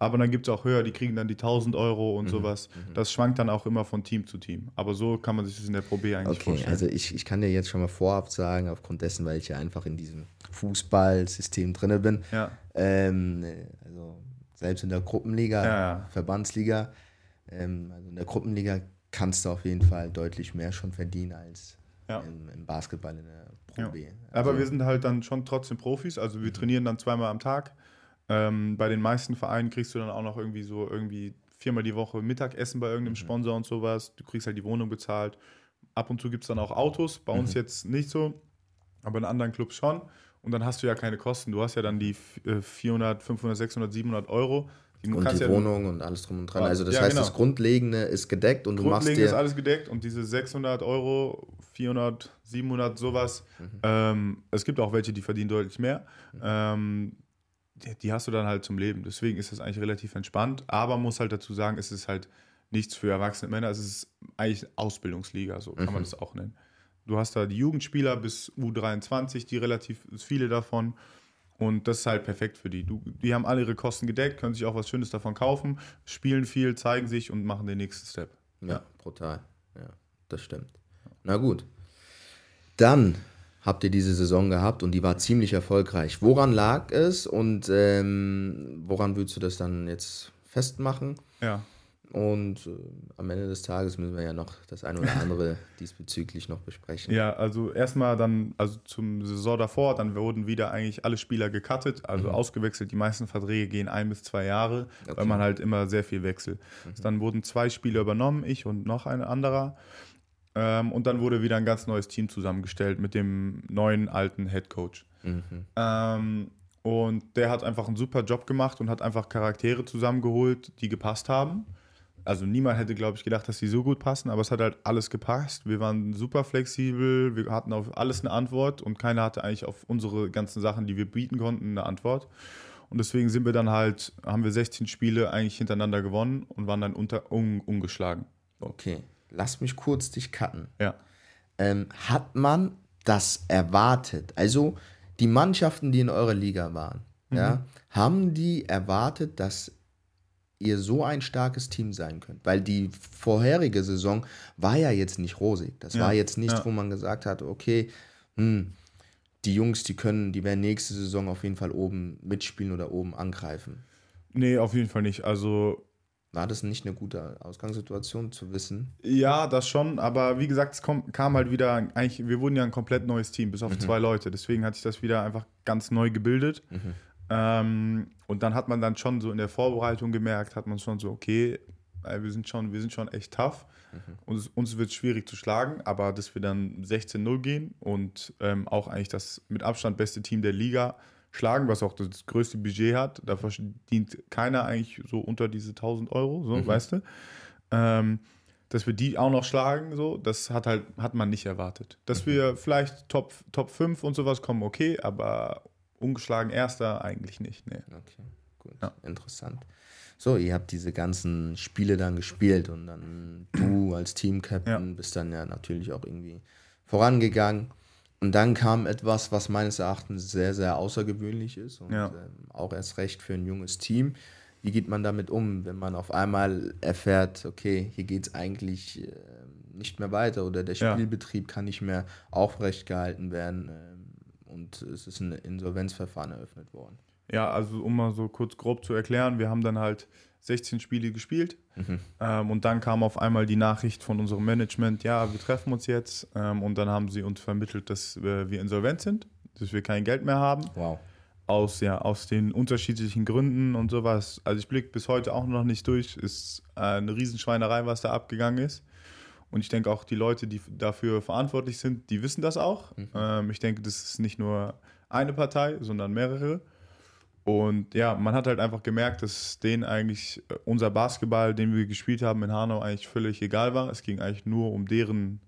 Aber dann gibt es auch höher, die kriegen dann die 1000 Euro und sowas. Das schwankt dann auch immer von Team zu Team. Aber so kann man sich das in der Pro B eigentlich Okay, vorstellen. also ich, ich kann dir jetzt schon mal vorab sagen, aufgrund dessen, weil ich ja einfach in diesem Fußballsystem drinne bin, ja. ähm, also selbst in der Gruppenliga, Ja, ja. Verbandsliga, ähm, also in der Gruppenliga kannst du auf jeden Fall deutlich mehr schon verdienen als Ja. im, im Basketball in der Pro. B. Aber Also- wir sind halt dann schon trotzdem Profis, also wir trainieren dann zweimal am Tag. Ähm, bei den meisten Vereinen kriegst du dann auch noch irgendwie so irgendwie viermal die Woche Mittagessen bei Mhm. irgendeinem Sponsor und sowas. Du kriegst halt die Wohnung bezahlt. Ab und zu gibt es dann auch Autos, bei Mhm. uns jetzt nicht so, aber in anderen Clubs schon. Und dann hast du ja keine Kosten. Du hast ja dann die äh, 400, 500, 600, 700 700 Du und die ja Wohnung und alles drum und dran. Also das ja, heißt, genau. das Grundlegende ist gedeckt und du machst Grundlegend ist dir... alles gedeckt und diese 600 Euro, 400, 700, sowas. Mhm. Ähm, es gibt auch welche, die verdienen deutlich mehr. Ähm, die, hast du dann halt zum Leben. Deswegen ist das eigentlich relativ entspannt. Aber muss halt dazu sagen, es ist halt nichts für erwachsene Männer. Es ist eigentlich Ausbildungsliga, so kann Mhm. man das auch nennen. Du hast da die Jugendspieler bis U23, die relativ viele davon. Und das ist halt perfekt für die. Du, die haben alle ihre Kosten gedeckt, können sich auch was Schönes davon kaufen, spielen viel, zeigen sich und machen den nächsten Step. Ja, brutal. Ja, das stimmt. Na gut. Dann habt ihr diese Saison gehabt und die war ziemlich erfolgreich. Woran lag es und ähm, woran würdest du das dann jetzt festmachen? Ja. Und äh, am Ende des Tages müssen wir ja noch das eine oder andere [LAUGHS] diesbezüglich noch besprechen. Ja, also erstmal dann, also zum Saison davor, dann wurden wieder eigentlich alle Spieler gecuttet, also ausgewechselt. Die meisten Verträge gehen ein bis zwei Jahre, Okay. weil man halt immer sehr viel wechselt. Dann wurden zwei Spieler übernommen, ich und noch ein anderer. Ähm, und dann wurde wieder ein ganz neues Team zusammengestellt mit dem neuen alten Head Coach. Mhm. Ähm, und der hat einfach einen super Job gemacht und hat einfach Charaktere zusammengeholt, die gepasst haben. Also niemand hätte, glaube ich, gedacht, dass die so gut passen, aber es hat halt alles gepasst. Wir waren super flexibel, wir hatten auf alles eine Antwort und keiner hatte eigentlich auf unsere ganzen Sachen, die wir bieten konnten, eine Antwort. Und deswegen sind wir dann halt, haben wir 16 Spiele eigentlich hintereinander gewonnen und waren dann unter, un, ungeschlagen. Okay, lass mich kurz dich cutten. Ja. Ähm, hat man das erwartet? Also die Mannschaften, die in eurer Liga waren, ja, haben die erwartet, dass ihr so ein starkes Team sein könnt? Weil die vorherige Saison war ja jetzt nicht rosig. Das Ja, war jetzt nicht, ja. wo man gesagt hat, okay, hm, die Jungs, die können, die werden nächste Saison auf jeden Fall oben mitspielen oder oben angreifen. Nee, auf jeden Fall nicht. Also War das nicht eine gute Ausgangssituation zu wissen? Ja, das schon, aber wie gesagt, es kom kam halt wieder, eigentlich, wir wurden ja ein komplett neues Team, bis auf zwei Leute. Deswegen hat sich das wieder einfach ganz neu gebildet. Ähm, und dann hat man dann schon so in der Vorbereitung gemerkt, hat man schon so, okay, wir sind schon, wir sind schon echt tough. Uns, uns wird es schwierig zu schlagen, aber dass wir dann 16-0 gehen und ähm, auch eigentlich das mit Abstand beste Team der Liga schlagen, was auch das größte Budget hat, da verdient keiner eigentlich so unter diese 1000 Euro, so, weißt du? Ähm, dass wir die auch noch schlagen, so, das hat halt, hat man nicht erwartet. Dass wir vielleicht Top, Top 5 und sowas kommen, okay, aber ungeschlagen Erster eigentlich nicht, nee. Okay, gut. Ja. Interessant. So, ihr habt diese ganzen Spiele dann gespielt und dann du als Team-Captain Ja. bist dann ja natürlich auch irgendwie vorangegangen. Und dann kam etwas, was meines Erachtens sehr, sehr außergewöhnlich ist und Ja. ähm, auch erst recht für ein junges Team. Wie geht man damit um, wenn man auf einmal erfährt, okay, hier geht es eigentlich ähm, nicht mehr weiter oder der Ja. Spielbetrieb kann nicht mehr aufrecht gehalten werden ähm, und es ist ein Insolvenzverfahren eröffnet worden? Ja, also um mal so kurz grob zu erklären, wir haben dann halt 16 Spiele gespielt ähm, und dann kam auf einmal die Nachricht von unserem Management, ja, wir treffen uns jetzt ähm, und dann haben sie uns vermittelt, dass äh, wir insolvent sind, dass wir kein Geld mehr haben, Wow. aus, ja, aus den unterschiedlichen Gründen und sowas. Also ich blicke bis heute auch noch nicht durch, ist äh, eine Riesenschweinerei, was da abgegangen ist. Und ich denke auch, die Leute, die dafür verantwortlich sind, die wissen das auch. Ähm, ich denke, das ist nicht nur eine Partei, sondern mehrere. Und ja, man hat halt einfach gemerkt, dass denen eigentlich äh, unser Basketball, den wir gespielt haben in Hanau, eigentlich völlig egal war. Es ging eigentlich nur um deren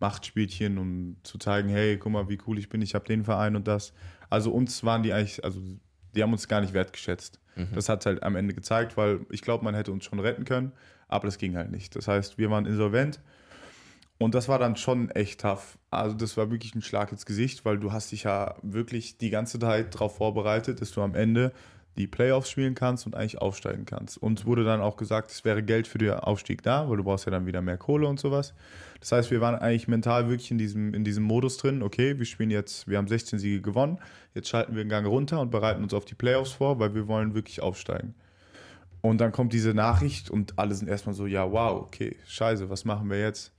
Machtspielchen, um zu zeigen, hey, guck mal, wie cool ich bin, ich habe den Verein und das. Also uns waren die eigentlich, also die haben uns gar nicht wertgeschätzt. Das hat halt am Ende gezeigt, weil ich glaube, man hätte uns schon retten können, aber das ging halt nicht. Das heißt, wir waren insolvent und das war dann schon echt tough. Also das war wirklich ein Schlag ins Gesicht, weil du hast dich ja wirklich die ganze Zeit darauf vorbereitet, dass du am Ende die Playoffs spielen kannst und eigentlich aufsteigen kannst. Uns wurde dann auch gesagt, es wäre Geld für den Aufstieg da, weil du brauchst ja dann wieder mehr Kohle und sowas. Das heißt, wir waren eigentlich mental wirklich in diesem, in diesem Modus drin, okay, wir spielen jetzt, wir haben 16 Siege gewonnen, jetzt schalten wir den Gang runter und bereiten uns auf die Playoffs vor, weil wir wollen wirklich aufsteigen. Und dann kommt diese Nachricht und alle sind erstmal so, ja, wow, okay, scheiße, was machen wir jetzt?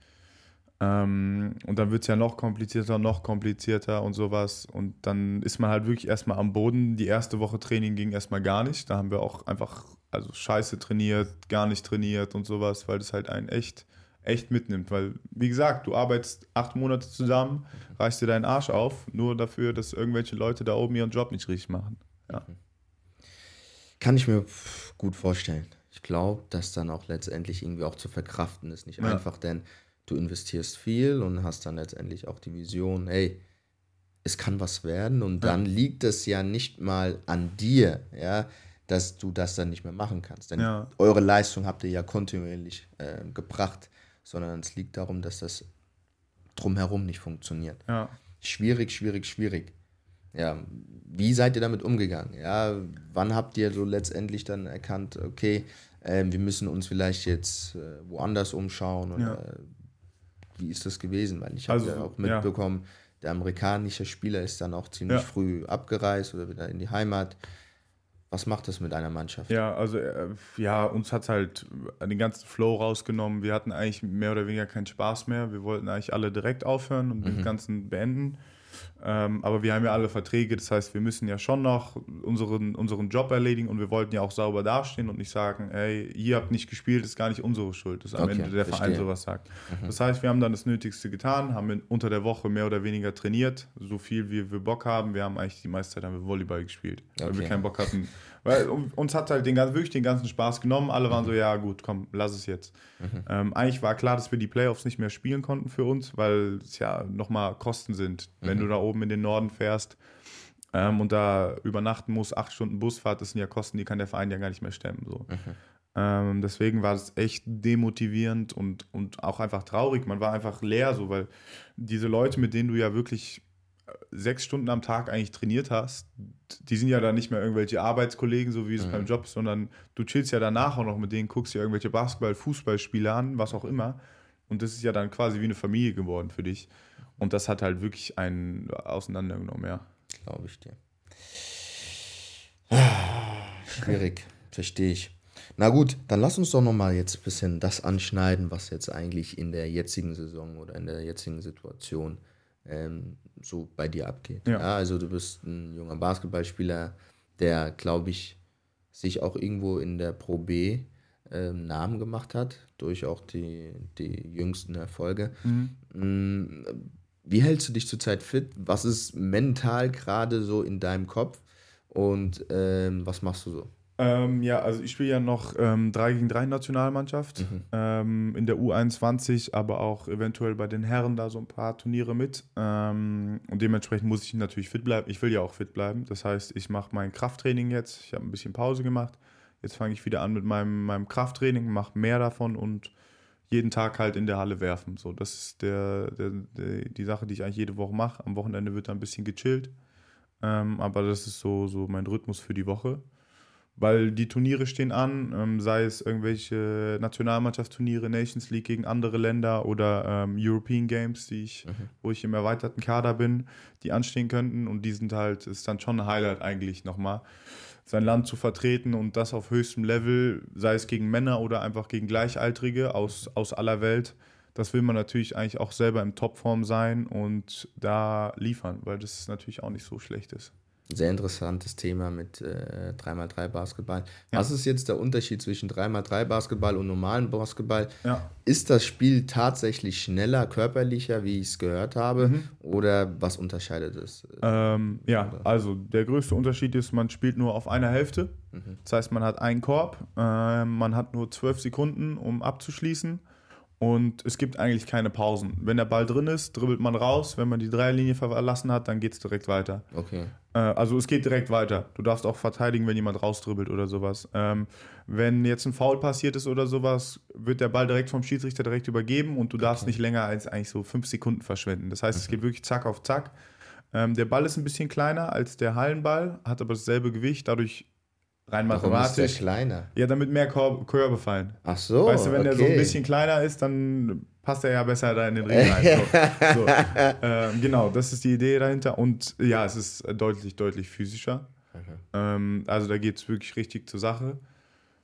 Ähm, und dann wird es ja noch komplizierter, noch komplizierter und sowas. Und dann ist man halt wirklich erstmal am Boden. Die erste Woche Training ging erstmal gar nicht. Da haben wir auch einfach, also scheiße trainiert, gar nicht trainiert und sowas, weil das halt einen echt, echt mitnimmt. Weil, wie gesagt, du arbeitest acht Monate zusammen, reißt dir deinen Arsch auf, nur dafür, dass irgendwelche Leute da oben ihren Job nicht richtig machen. Ja. Kann ich mir gut vorstellen. Ich glaube, dass dann auch letztendlich irgendwie auch zu verkraften ist. Nicht Ja. einfach, denn du investierst viel und hast dann letztendlich auch die Vision, hey, es kann was werden und dann liegt es ja nicht mal an dir, ja, dass du das dann nicht mehr machen kannst. Denn Ja. eure Leistung habt ihr ja kontinuierlich äh, gebracht, sondern es liegt darum, dass das drumherum nicht funktioniert. Ja. Schwierig, schwierig, schwierig. Ja, wie seid ihr damit umgegangen? Ja, wann habt ihr so letztendlich dann erkannt, okay, ähm, wir müssen uns vielleicht jetzt äh, woanders umschauen oder Ja. äh, wie ist das gewesen? Weil ich habe Also, ja auch ja. mitbekommen, der amerikanische Spieler ist dann auch ziemlich Ja. früh abgereist oder wieder in die Heimat. Was macht das mit einer Mannschaft? Ja, also äh, ja, uns hat halt den ganzen Flow rausgenommen. Wir hatten eigentlich mehr oder weniger keinen Spaß mehr. Wir wollten eigentlich alle direkt aufhören und Mhm. den ganzen beenden. Ähm, aber wir haben ja alle Verträge, das heißt, wir müssen ja schon noch unseren, unseren Job erledigen und wir wollten ja auch sauber dastehen und nicht sagen, ey, ihr habt nicht gespielt, ist gar nicht unsere Schuld, dass am Okay, Ende der Verein verstehe. Mhm. sowas sagt. Das heißt, wir haben dann das Nötigste getan, haben unter der Woche mehr oder weniger trainiert, so viel wie wir Bock haben. Wir haben eigentlich die meiste Zeit haben wir Volleyball gespielt, weil wir Okay. keinen Bock hatten. Weil uns hat halt den, wirklich den ganzen Spaß genommen. Alle waren so, ja gut, komm, lass es jetzt. Ähm, eigentlich war klar, dass wir die Playoffs nicht mehr spielen konnten für uns, weil es ja nochmal Kosten sind. Wenn du da oben in den Norden fährst ähm, und da übernachten musst, acht Stunden Busfahrt, das sind ja Kosten, die kann der Verein ja gar nicht mehr stemmen. So. Ähm, deswegen war es echt demotivierend und, und auch einfach traurig. Man war einfach leer, so, weil diese Leute, mit denen du ja wirklich sechs Stunden am Tag eigentlich trainiert hast, die sind ja dann nicht mehr irgendwelche Arbeitskollegen, so wie es beim Job ist, sondern du chillst ja danach auch noch mit denen, guckst dir irgendwelche Basketball-, Fußballspiele an, was auch immer. Und das ist ja dann quasi wie eine Familie geworden für dich. Und das hat halt wirklich einen auseinandergenommen, ja. Glaube ich dir. Schwierig, verstehe ich. Na gut, dann lass uns doch nochmal jetzt ein bisschen das anschneiden, was jetzt eigentlich in der jetzigen Saison oder in der jetzigen Situation ähm, so bei dir abgeht. Ja. Ja. also du bist ein junger Basketballspieler, der, glaube ich, sich auch irgendwo in der Pro B ähm, Namen gemacht hat, durch auch die, die jüngsten Erfolge. Mm, Wie hältst du dich zurzeit fit? Was ist mental gerade so in deinem Kopf? Und ähm, was machst du so? Ähm, ja, also ich spiele ja noch ähm, 3 gegen 3 Nationalmannschaft ähm, in der U21, aber auch eventuell bei den Herren da so ein paar Turniere mit. Ähm, und dementsprechend muss ich natürlich fit bleiben. Ich will ja auch fit bleiben. Das heißt, ich mache mein Krafttraining jetzt. Ich habe ein bisschen Pause gemacht. Jetzt fange ich wieder an mit meinem, meinem Krafttraining, mache mehr davon und jeden Tag halt in der Halle werfen. So, das ist der, der, der, die Sache, die ich eigentlich jede Woche mache. Am Wochenende wird da ein bisschen gechillt. Ähm, aber das ist so, so mein Rhythmus für die Woche weil die Turniere stehen an, ähm, sei es irgendwelche Nationalmannschaftsturniere, Nations League gegen andere Länder oder ähm, European Games, die ich, wo ich im erweiterten Kader bin, die anstehen könnten und die sind halt, ist dann schon ein Highlight eigentlich nochmal, sein Land zu vertreten und das auf höchstem Level, sei es gegen Männer oder einfach gegen Gleichaltrige aus, aus aller Welt. Das will man natürlich eigentlich auch selber in Topform sein und da liefern, weil das natürlich auch nicht so schlecht ist. Sehr interessantes Thema mit äh, 3x3 Basketball. Was ist jetzt der Unterschied zwischen 3x3 Basketball und normalen Basketball? Ja. Ist das Spiel tatsächlich schneller, körperlicher, wie ich es gehört habe? Oder was unterscheidet es? Ähm, ja, also der größte Unterschied ist, man spielt nur auf einer Hälfte. Das heißt, man hat einen Korb, ähm, man hat nur zwölf Sekunden, um abzuschließen. Und es gibt eigentlich keine Pausen. Wenn der Ball drin ist, dribbelt man raus. Wenn man die Dreierlinie verlassen hat, dann geht es direkt weiter. Okay. Äh, also es geht direkt weiter. Du darfst auch verteidigen, wenn jemand rausdribbelt oder sowas. Ähm, wenn jetzt ein Foul passiert ist oder sowas, wird der Ball direkt vom Schiedsrichter direkt übergeben und du darfst nicht länger als eigentlich so fünf Sekunden verschwenden. Das heißt, es geht wirklich zack auf zack. Ähm, der Ball ist ein bisschen kleiner als der Hallenball, hat aber dasselbe Gewicht, dadurch rein Warum ist der mathematisch. kleiner? Ja, damit mehr Kor Körbe fallen. Ach so. weißt du, wenn okay. der so ein bisschen kleiner ist, dann passt er ja besser da in den Ring rein. So. [LAUGHS] So. Ähm, genau, das ist die Idee dahinter. Und ja, es ist deutlich, deutlich physischer. Ähm, also da geht es wirklich richtig zur Sache.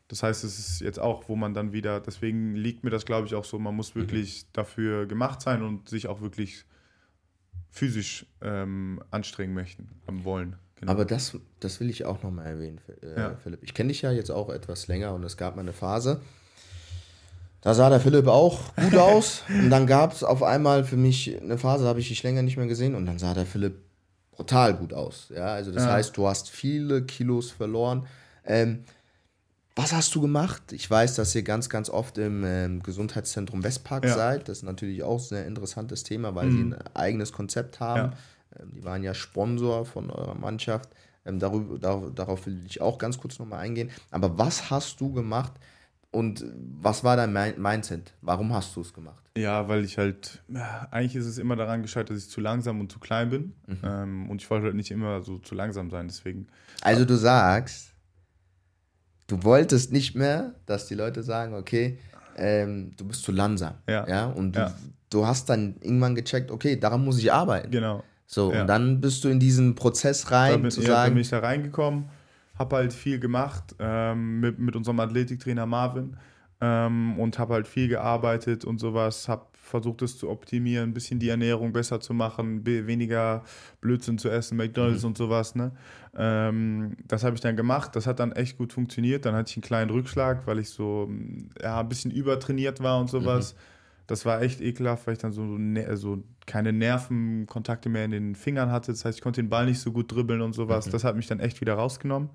Das heißt, es ist jetzt auch, wo man dann wieder, deswegen liegt mir das, glaube ich, auch so, man muss wirklich dafür gemacht sein und sich auch wirklich physisch ähm, anstrengen möchten, wollen. Genau. Aber das, das will ich auch nochmal erwähnen, äh, Ja. Philipp. Ich kenne dich ja jetzt auch etwas länger und es gab mal eine Phase, da sah der Philipp auch gut [LAUGHS] aus. und dann gab es auf einmal für mich eine Phase, da habe ich dich länger nicht mehr gesehen und dann sah der Philipp brutal gut aus. Ja, also das Ja. heißt, du hast viele Kilos verloren. Ähm, was hast du gemacht? Ich weiß, dass ihr ganz, ganz oft im ähm, Gesundheitszentrum Westpark Ja. seid. Das ist natürlich auch ein sehr interessantes Thema, weil sie ein eigenes Konzept haben. Ähm, die waren ja Sponsor von eurer Mannschaft. Ähm, darüber, dar, darauf will ich auch ganz kurz nochmal eingehen. Aber was hast du gemacht und was war dein Mindset? Warum hast du es gemacht? Ja, weil ich halt, eigentlich ist es immer daran gescheitert, dass ich zu langsam und zu klein bin. Mhm. Ähm, und ich wollte halt nicht immer so zu langsam sein, deswegen. Also du sagst, du wolltest nicht mehr, dass die Leute sagen, okay, ähm, du bist zu langsam. Ja. ja? Und du, ja. du hast dann irgendwann gecheckt, okay, daran muss ich arbeiten. Genau. So, ja. und dann bist du in diesen Prozess rein, da bin, zu ja, sagen. Bin ich da reingekommen, habe halt viel gemacht ähm, mit, mit unserem Athletiktrainer Marvin ähm, und habe halt viel gearbeitet und sowas, habe versucht es zu optimieren, ein bisschen die Ernährung besser zu machen, weniger Blödsinn zu essen, McDonalds mhm. und sowas. Ne? Ähm, das habe ich dann gemacht, das hat dann echt gut funktioniert. Dann hatte ich einen kleinen Rückschlag, weil ich so ja, ein bisschen übertrainiert war und sowas. Mhm. Das war echt ekelhaft, weil ich dann so, ne so keine Nervenkontakte mehr in den Fingern hatte. Das heißt, ich konnte den Ball nicht so gut dribbeln und sowas. Mhm. Das hat mich dann echt wieder rausgenommen.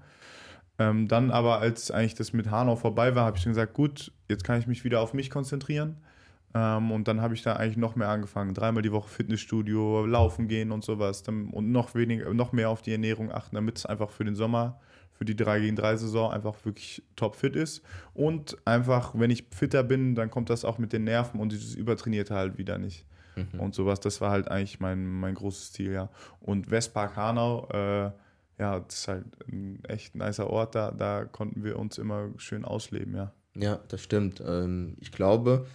Ähm, dann aber, als eigentlich das mit Hanau vorbei war, habe ich dann gesagt, gut, jetzt kann ich mich wieder auf mich konzentrieren. Ähm, und dann habe ich da eigentlich noch mehr angefangen. Dreimal die Woche Fitnessstudio, laufen gehen und sowas. Dann, und noch, weniger, noch mehr auf die Ernährung achten, damit es einfach für den Sommer, für die 3 gegen 3 Saison einfach wirklich top fit ist. Und einfach, wenn ich fitter bin, dann kommt das auch mit den Nerven und dieses Übertrainierte halt wieder nicht. Mhm. Und sowas, das war halt eigentlich mein, mein großes Ziel, ja. Und Westpark Hanau, äh, ja, das ist halt ein echt nicer Ort, da, da konnten wir uns immer schön ausleben, ja. Ja, das stimmt. Ähm, ich glaube,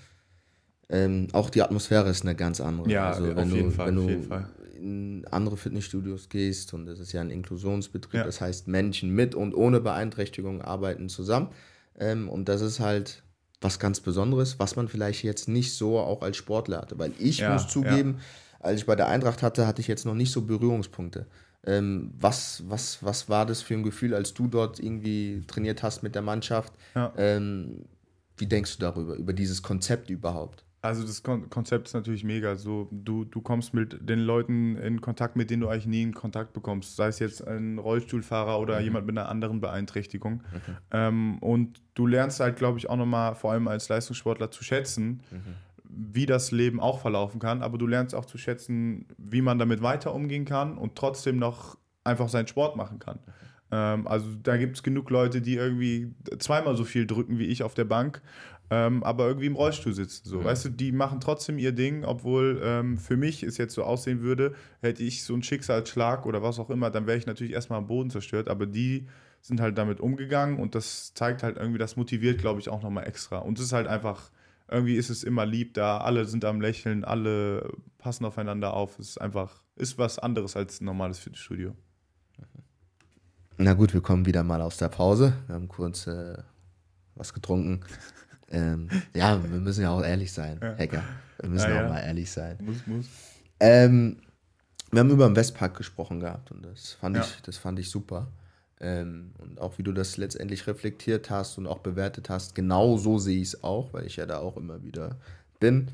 ähm, auch die Atmosphäre ist eine ganz andere. Ja, also, auf, jeden du, Fall, auf jeden Fall. In andere Fitnessstudios gehst und das ist ja ein Inklusionsbetrieb, ja. das heißt Menschen mit und ohne Beeinträchtigung arbeiten zusammen. Ähm, und das ist halt was ganz Besonderes, was man vielleicht jetzt nicht so auch als Sportler hatte. Weil ich ja, muss zugeben, ja. als ich bei der Eintracht hatte, hatte ich jetzt noch nicht so Berührungspunkte. Ähm, was, was, was war das für ein Gefühl, als du dort irgendwie trainiert hast mit der Mannschaft? Ja. Ähm, wie denkst du darüber, über dieses Konzept überhaupt? Also das Kon Konzept ist natürlich mega. So, du, du kommst mit den Leuten in Kontakt, mit denen du eigentlich nie in Kontakt bekommst. Sei es jetzt ein Rollstuhlfahrer oder mhm. jemand mit einer anderen Beeinträchtigung. Okay. Ähm, und du lernst halt, glaube ich, auch nochmal, vor allem als Leistungssportler, zu schätzen, mhm. wie das Leben auch verlaufen kann. Aber du lernst auch zu schätzen, wie man damit weiter umgehen kann und trotzdem noch einfach seinen Sport machen kann. Mhm. Ähm, also da gibt es genug Leute, die irgendwie zweimal so viel drücken wie ich auf der Bank ähm, aber irgendwie im Rollstuhl sitzen. So, ja. weißt du, die machen trotzdem ihr Ding, obwohl ähm, für mich es jetzt so aussehen würde, hätte ich so einen Schicksalsschlag oder was auch immer, dann wäre ich natürlich erstmal am Boden zerstört. Aber die sind halt damit umgegangen und das zeigt halt irgendwie, das motiviert, glaube ich, auch nochmal extra. Und es ist halt einfach, irgendwie ist es immer lieb da, alle sind am Lächeln, alle passen aufeinander auf. Es ist einfach, ist was anderes als ein normales Fitnessstudio. Na gut, wir kommen wieder mal aus der Pause. Wir haben kurz äh, was getrunken. [LAUGHS] Ähm, ja, wir müssen ja auch ehrlich sein, ja. Hacker. Wir müssen ja, auch ja. mal ehrlich sein. Muss, muss. Ähm, wir haben über den Westpark gesprochen gehabt und das fand, ich, das fand ich super. Ähm, und auch wie du das letztendlich reflektiert hast und auch bewertet hast, genau so sehe ich es auch, weil ich ja da auch immer wieder bin.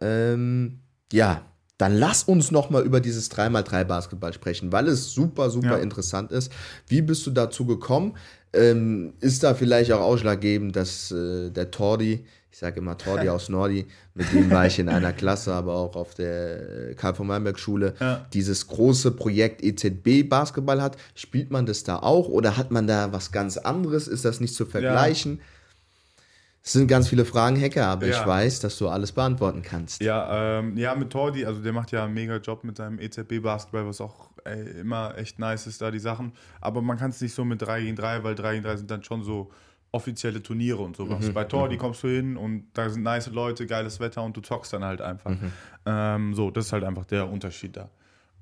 Ähm, ja, dann lass uns noch mal über dieses 3x3 Basketball sprechen, weil es super, super ja. interessant ist. Wie bist du dazu gekommen? Ähm, ist da vielleicht auch ausschlaggebend, dass äh, der Tordi, ich sage immer Tordi [LAUGHS] aus Nordi, mit dem war ich in einer Klasse, aber auch auf der Karl von Meinberg Schule, ja. dieses große Projekt EZB Basketball hat. Spielt man das da auch oder hat man da was ganz anderes? Ist das nicht zu vergleichen? Ja. Es sind ganz viele Fragen, Hacker, aber ja. ich weiß, dass du alles beantworten kannst. Ja, ähm, ja, mit Tordi, also der macht ja einen mega Job mit seinem EZB-Basketball, was auch ey, immer echt nice ist, da die Sachen. Aber man kann es nicht so mit 3 gegen 3, weil 3 gegen 3 sind dann schon so offizielle Turniere und sowas. Mhm. Bei Tordi mhm. kommst du hin und da sind nice Leute, geiles Wetter und du zockst dann halt einfach. Mhm. Ähm, so, das ist halt einfach der Unterschied da.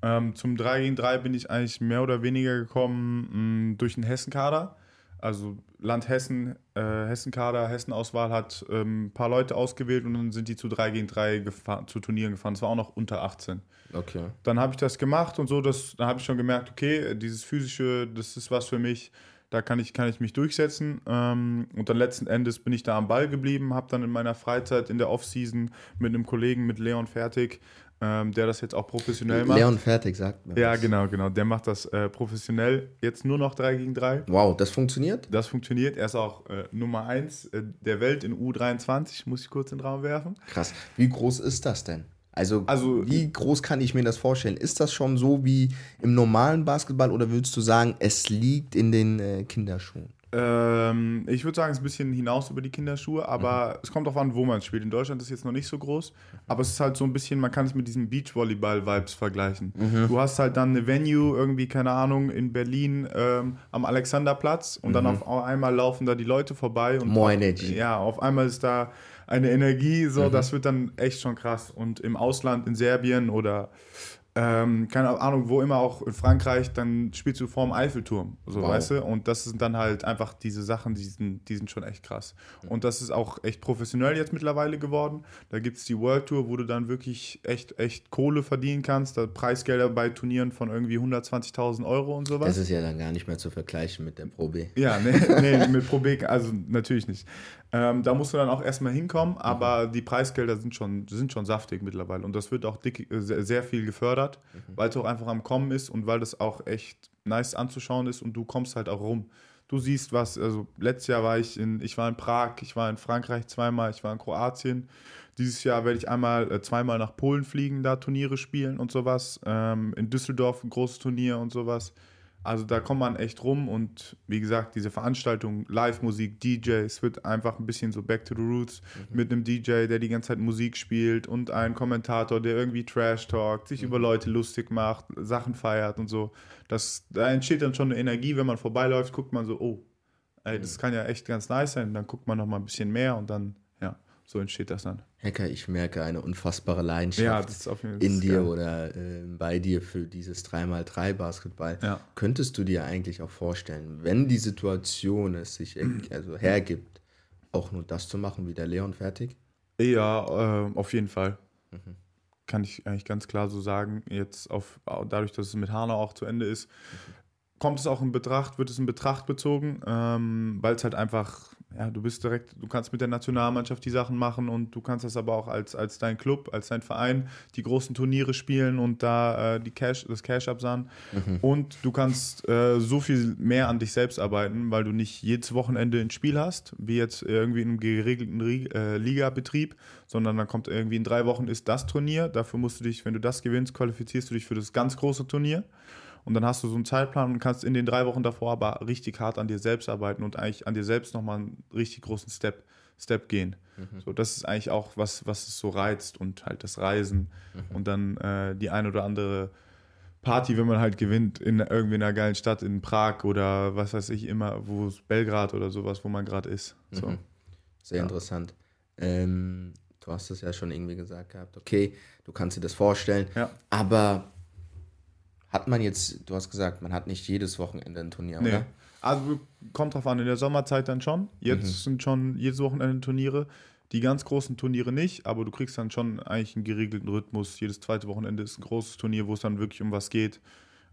Ähm, zum 3 gegen 3 bin ich eigentlich mehr oder weniger gekommen mh, mm, durch den Hessenkader. Also Land Hessen, äh, Hessenkader, Hessenauswahl hat ein ähm, paar Leute ausgewählt und dann sind die zu 3 gegen 3 zu Turnieren gefahren. Das war auch noch unter 18. Okay. Dann habe ich das gemacht und so, das, dann habe ich schon gemerkt, okay, dieses physische, das ist was für mich, da kann ich, kann ich mich durchsetzen. Ähm, und dann letzten Endes bin ich da am Ball geblieben, habe dann in meiner Freizeit in der Offseason mit einem Kollegen, mit Leon Fertig, ähm, der das jetzt auch professionell macht. Leon Fertig sagt mir. Ja, was. genau, genau. Der macht das äh, professionell. Jetzt nur noch 3 gegen 3. Wow, das funktioniert? Das funktioniert. Er ist auch äh, Nummer 1 äh, der Welt in U23, muss ich kurz in den Raum werfen. Krass. Wie groß ist das denn? Also, also, wie groß kann ich mir das vorstellen? Ist das schon so wie im normalen Basketball oder würdest du sagen, es liegt in den äh, Kinderschuhen? Ähm, ich würde sagen, es ist ein bisschen hinaus über die Kinderschuhe, aber mhm. es kommt darauf an, wo man spielt. In Deutschland ist es jetzt noch nicht so groß, aber es ist halt so ein bisschen, man kann es mit diesen Beachvolleyball-Vibes vergleichen. Mhm. Du hast halt dann eine Venue, irgendwie, keine Ahnung, in Berlin ähm, am Alexanderplatz und mhm. dann auf einmal laufen da die Leute vorbei. Und More Energy. Ja, auf einmal ist da eine Energie, so, mhm. das wird dann echt schon krass. Und im Ausland, in Serbien oder ähm, keine Ahnung, wo immer auch in Frankreich, dann spielst du vorm Eiffelturm, so wow. weißt du? Und das sind dann halt einfach diese Sachen, die sind, die sind schon echt krass. Und das ist auch echt professionell jetzt mittlerweile geworden. Da gibt es die World Tour, wo du dann wirklich echt, echt Kohle verdienen kannst. Da Preisgelder bei Turnieren von irgendwie 120.000 Euro und sowas. Das ist ja dann gar nicht mehr zu vergleichen mit der Pro B. Ja, nee, nee mit Pro B, also natürlich nicht. Ähm, da musst du dann auch erstmal hinkommen, aber mhm. die Preisgelder sind schon, sind schon saftig mittlerweile und das wird auch dick, äh, sehr, sehr viel gefördert, mhm. weil es auch einfach am Kommen ist und weil das auch echt nice anzuschauen ist und du kommst halt auch rum. Du siehst was, also letztes Jahr war ich in, ich war in Prag, ich war in Frankreich zweimal, ich war in Kroatien. Dieses Jahr werde ich einmal, äh, zweimal nach Polen fliegen, da Turniere spielen und sowas. Ähm, in Düsseldorf ein großes Turnier und sowas. Also da kommt man echt rum und wie gesagt, diese Veranstaltung, Live-Musik, DJ, es wird einfach ein bisschen so Back to the Roots mhm. mit einem DJ, der die ganze Zeit Musik spielt und ein Kommentator, der irgendwie Trash talkt, sich mhm. über Leute lustig macht, Sachen feiert und so. Das, da entsteht dann schon eine Energie, wenn man vorbeiläuft, guckt man so, oh, ey, das mhm. kann ja echt ganz nice sein. Dann guckt man noch mal ein bisschen mehr und dann, so entsteht das dann. Hacker, ich merke eine unfassbare Leidenschaft ja, in dir geil. oder äh, bei dir für dieses 3x3 Basketball. Ja. Könntest du dir eigentlich auch vorstellen, wenn die Situation es sich [CLEARS THROAT] also hergibt, auch nur das zu machen wie der Leon fertig? Ja, äh, auf jeden Fall. Mhm. Kann ich eigentlich ganz klar so sagen. Jetzt auf, dadurch, dass es mit Hanau auch zu Ende ist, mhm. kommt es auch in Betracht, wird es in Betracht bezogen, ähm, weil es halt einfach ja, du bist direkt, du kannst mit der Nationalmannschaft die Sachen machen und du kannst das aber auch als, als dein Club, als dein Verein die großen Turniere spielen und da äh, die Cash, das Cash absahen. Mhm. Und du kannst äh, so viel mehr an dich selbst arbeiten, weil du nicht jedes Wochenende ein Spiel hast, wie jetzt irgendwie in einem geregelten äh, Ligabetrieb, sondern dann kommt irgendwie in drei Wochen ist das Turnier. Dafür musst du dich, wenn du das gewinnst, qualifizierst du dich für das ganz große Turnier. Und dann hast du so einen Zeitplan und kannst in den drei Wochen davor aber richtig hart an dir selbst arbeiten und eigentlich an dir selbst nochmal einen richtig großen Step, Step gehen. Mhm. So, das ist eigentlich auch was, was es so reizt und halt das Reisen mhm. und dann äh, die ein oder andere Party, wenn man halt gewinnt, in irgendwie einer geilen Stadt, in Prag oder was weiß ich immer, wo es Belgrad oder sowas, wo man gerade ist. So. Mhm. Sehr ja. interessant. Ähm, du hast es ja schon irgendwie gesagt gehabt, okay, du kannst dir das vorstellen, ja. aber hat man jetzt, du hast gesagt, man hat nicht jedes Wochenende ein Turnier, nee. oder? Also kommt drauf an, in der Sommerzeit dann schon. Jetzt mhm. sind schon jedes Wochenende Turniere. Die ganz großen Turniere nicht, aber du kriegst dann schon eigentlich einen geregelten Rhythmus. Jedes zweite Wochenende ist ein großes Turnier, wo es dann wirklich um was geht.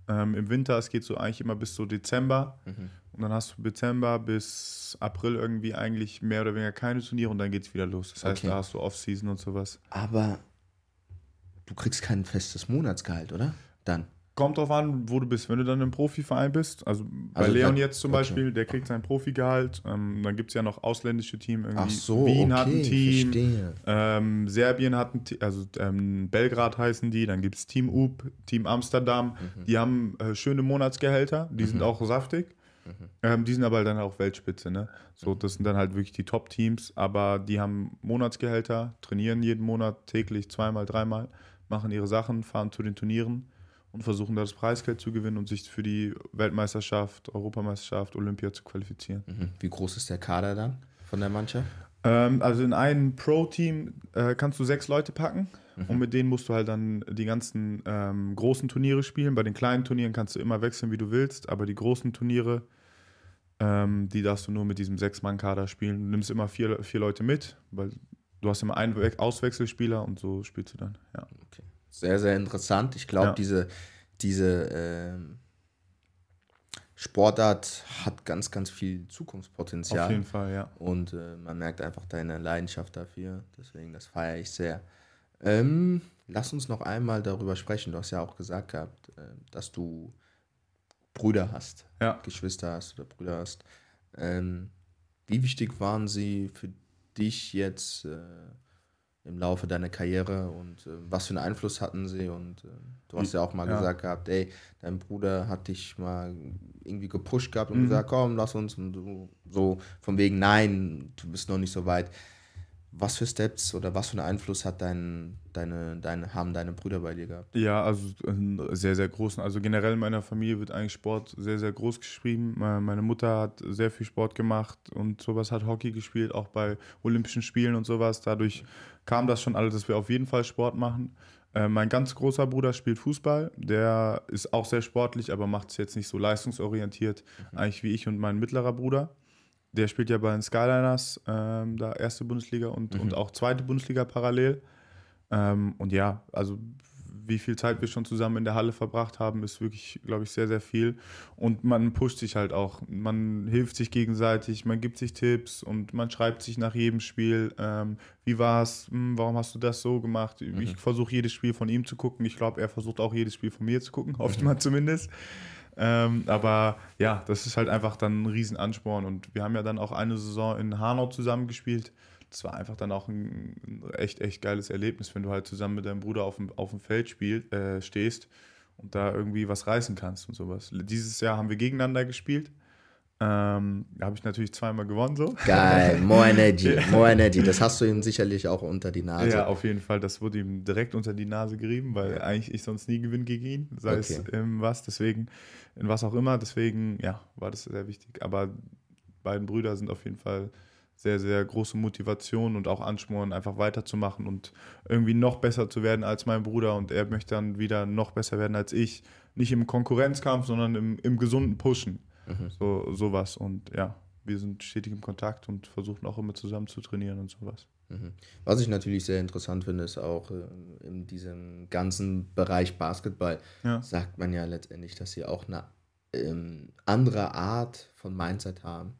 Ähm, Im Winter, es geht so eigentlich immer bis so Dezember. Mhm. Und dann hast du Dezember bis April irgendwie eigentlich mehr oder weniger keine Turniere und dann geht es wieder los. Das heißt, okay. da hast du Off-Season und sowas. Aber du kriegst kein festes Monatsgehalt, oder? Dann. Kommt drauf an, wo du bist. Wenn du dann im Profiverein bist, also bei also Leon jetzt zum Beispiel, der kriegt sein Profigehalt. Ähm, dann gibt es ja noch ausländische Teams. Irgendwie. Ach so, Wien okay, hat ein Team. Ähm, Serbien hat ein Team, also ähm, Belgrad heißen die. Dann gibt es Team UP, Team Amsterdam. Mhm. Die haben äh, schöne Monatsgehälter. Die mhm. sind auch saftig. Mhm. Ähm, die sind aber dann auch Weltspitze. Ne? So, das sind dann halt wirklich die Top-Teams. Aber die haben Monatsgehälter, trainieren jeden Monat täglich zweimal, dreimal, machen ihre Sachen, fahren zu den Turnieren und versuchen da das Preisgeld zu gewinnen und sich für die Weltmeisterschaft, Europameisterschaft, Olympia zu qualifizieren. Mhm. Wie groß ist der Kader dann von der Mannschaft? Ähm, also in einem Pro-Team äh, kannst du sechs Leute packen mhm. und mit denen musst du halt dann die ganzen ähm, großen Turniere spielen. Bei den kleinen Turnieren kannst du immer wechseln, wie du willst, aber die großen Turniere, ähm, die darfst du nur mit diesem Sechs-Mann-Kader spielen. Du nimmst immer vier, vier Leute mit, weil du hast immer einen Auswechselspieler und so spielst du dann. Ja. Okay. Sehr, sehr interessant. Ich glaube, ja. diese, diese äh, Sportart hat ganz, ganz viel Zukunftspotenzial. Auf jeden Fall, ja. Und äh, man merkt einfach deine Leidenschaft dafür. Deswegen, das feiere ich sehr. Ähm, lass uns noch einmal darüber sprechen. Du hast ja auch gesagt gehabt, äh, dass du Brüder hast, ja. Geschwister hast oder Brüder hast. Ähm, wie wichtig waren sie für dich jetzt? Im Laufe deiner Karriere und äh, was für einen Einfluss hatten sie? Und äh, du hast ja auch mal ja. gesagt gehabt, ey, dein Bruder hat dich mal irgendwie gepusht gehabt und mhm. gesagt, komm, lass uns und du, so von wegen, nein, du bist noch nicht so weit. Was für Steps oder was für einen Einfluss hat dein, deine, deine, haben deine Brüder bei dir gehabt? Ja, also einen sehr, sehr großen. Also generell in meiner Familie wird eigentlich Sport sehr, sehr groß geschrieben. Meine Mutter hat sehr viel Sport gemacht und sowas hat Hockey gespielt, auch bei Olympischen Spielen und sowas. Dadurch kam das schon alles, dass wir auf jeden Fall Sport machen. Äh, mein ganz großer Bruder spielt Fußball. Der ist auch sehr sportlich, aber macht es jetzt nicht so leistungsorientiert, mhm. eigentlich wie ich und mein mittlerer Bruder. Der spielt ja bei den Skyliners, ähm, da erste Bundesliga und, mhm. und auch zweite Bundesliga parallel. Ähm, und ja, also wie viel Zeit wir schon zusammen in der Halle verbracht haben, ist wirklich, glaube ich, sehr, sehr viel. Und man pusht sich halt auch. Man hilft sich gegenseitig, man gibt sich Tipps und man schreibt sich nach jedem Spiel, ähm, wie war's, hm, warum hast du das so gemacht? Mhm. Ich versuche jedes Spiel von ihm zu gucken. Ich glaube, er versucht auch jedes Spiel von mir zu gucken, hoffe ich mhm. mal zumindest. Ähm, aber ja, das ist halt einfach dann ein Riesenansporn. Und wir haben ja dann auch eine Saison in Hanau zusammengespielt das war einfach dann auch ein, echt, echt geiles Erlebnis, wenn du halt zusammen mit deinem Bruder auf dem, auf dem Feld spiel, äh, stehst und da irgendwie was reißen kannst und sowas. Dieses Jahr haben wir gegeneinander gespielt. Ähm, habe ich natürlich zweimal gewonnen so. Geil, [LAUGHS] more energy, more energy. Das hast du ihm sicherlich auch unter die Nase. Ja, auf jeden Fall. Das wurde ihm direkt unter die Nase gerieben, weil eigentlich ich sonst nie gewinne gegen ihn, sei okay. es in was, deswegen, in was auch immer. Deswegen, ja, war das sehr wichtig. Aber beiden Brüder sind auf jeden Fall sehr, sehr große Motivation und auch Ansporn, einfach weiterzumachen und irgendwie noch besser zu werden als mein Bruder. Und er möchte dann wieder noch besser werden als ich. Nicht im Konkurrenzkampf, sondern im, im gesunden Pushen. Mhm. So, sowas. Und ja, wir sind stetig im Kontakt und versuchen auch immer zusammen zu trainieren und sowas. Mhm. Was ich natürlich sehr interessant finde, ist auch äh, in diesem ganzen Bereich Basketball, ja. sagt man ja letztendlich, dass sie auch eine ähm, andere Art von Mindset haben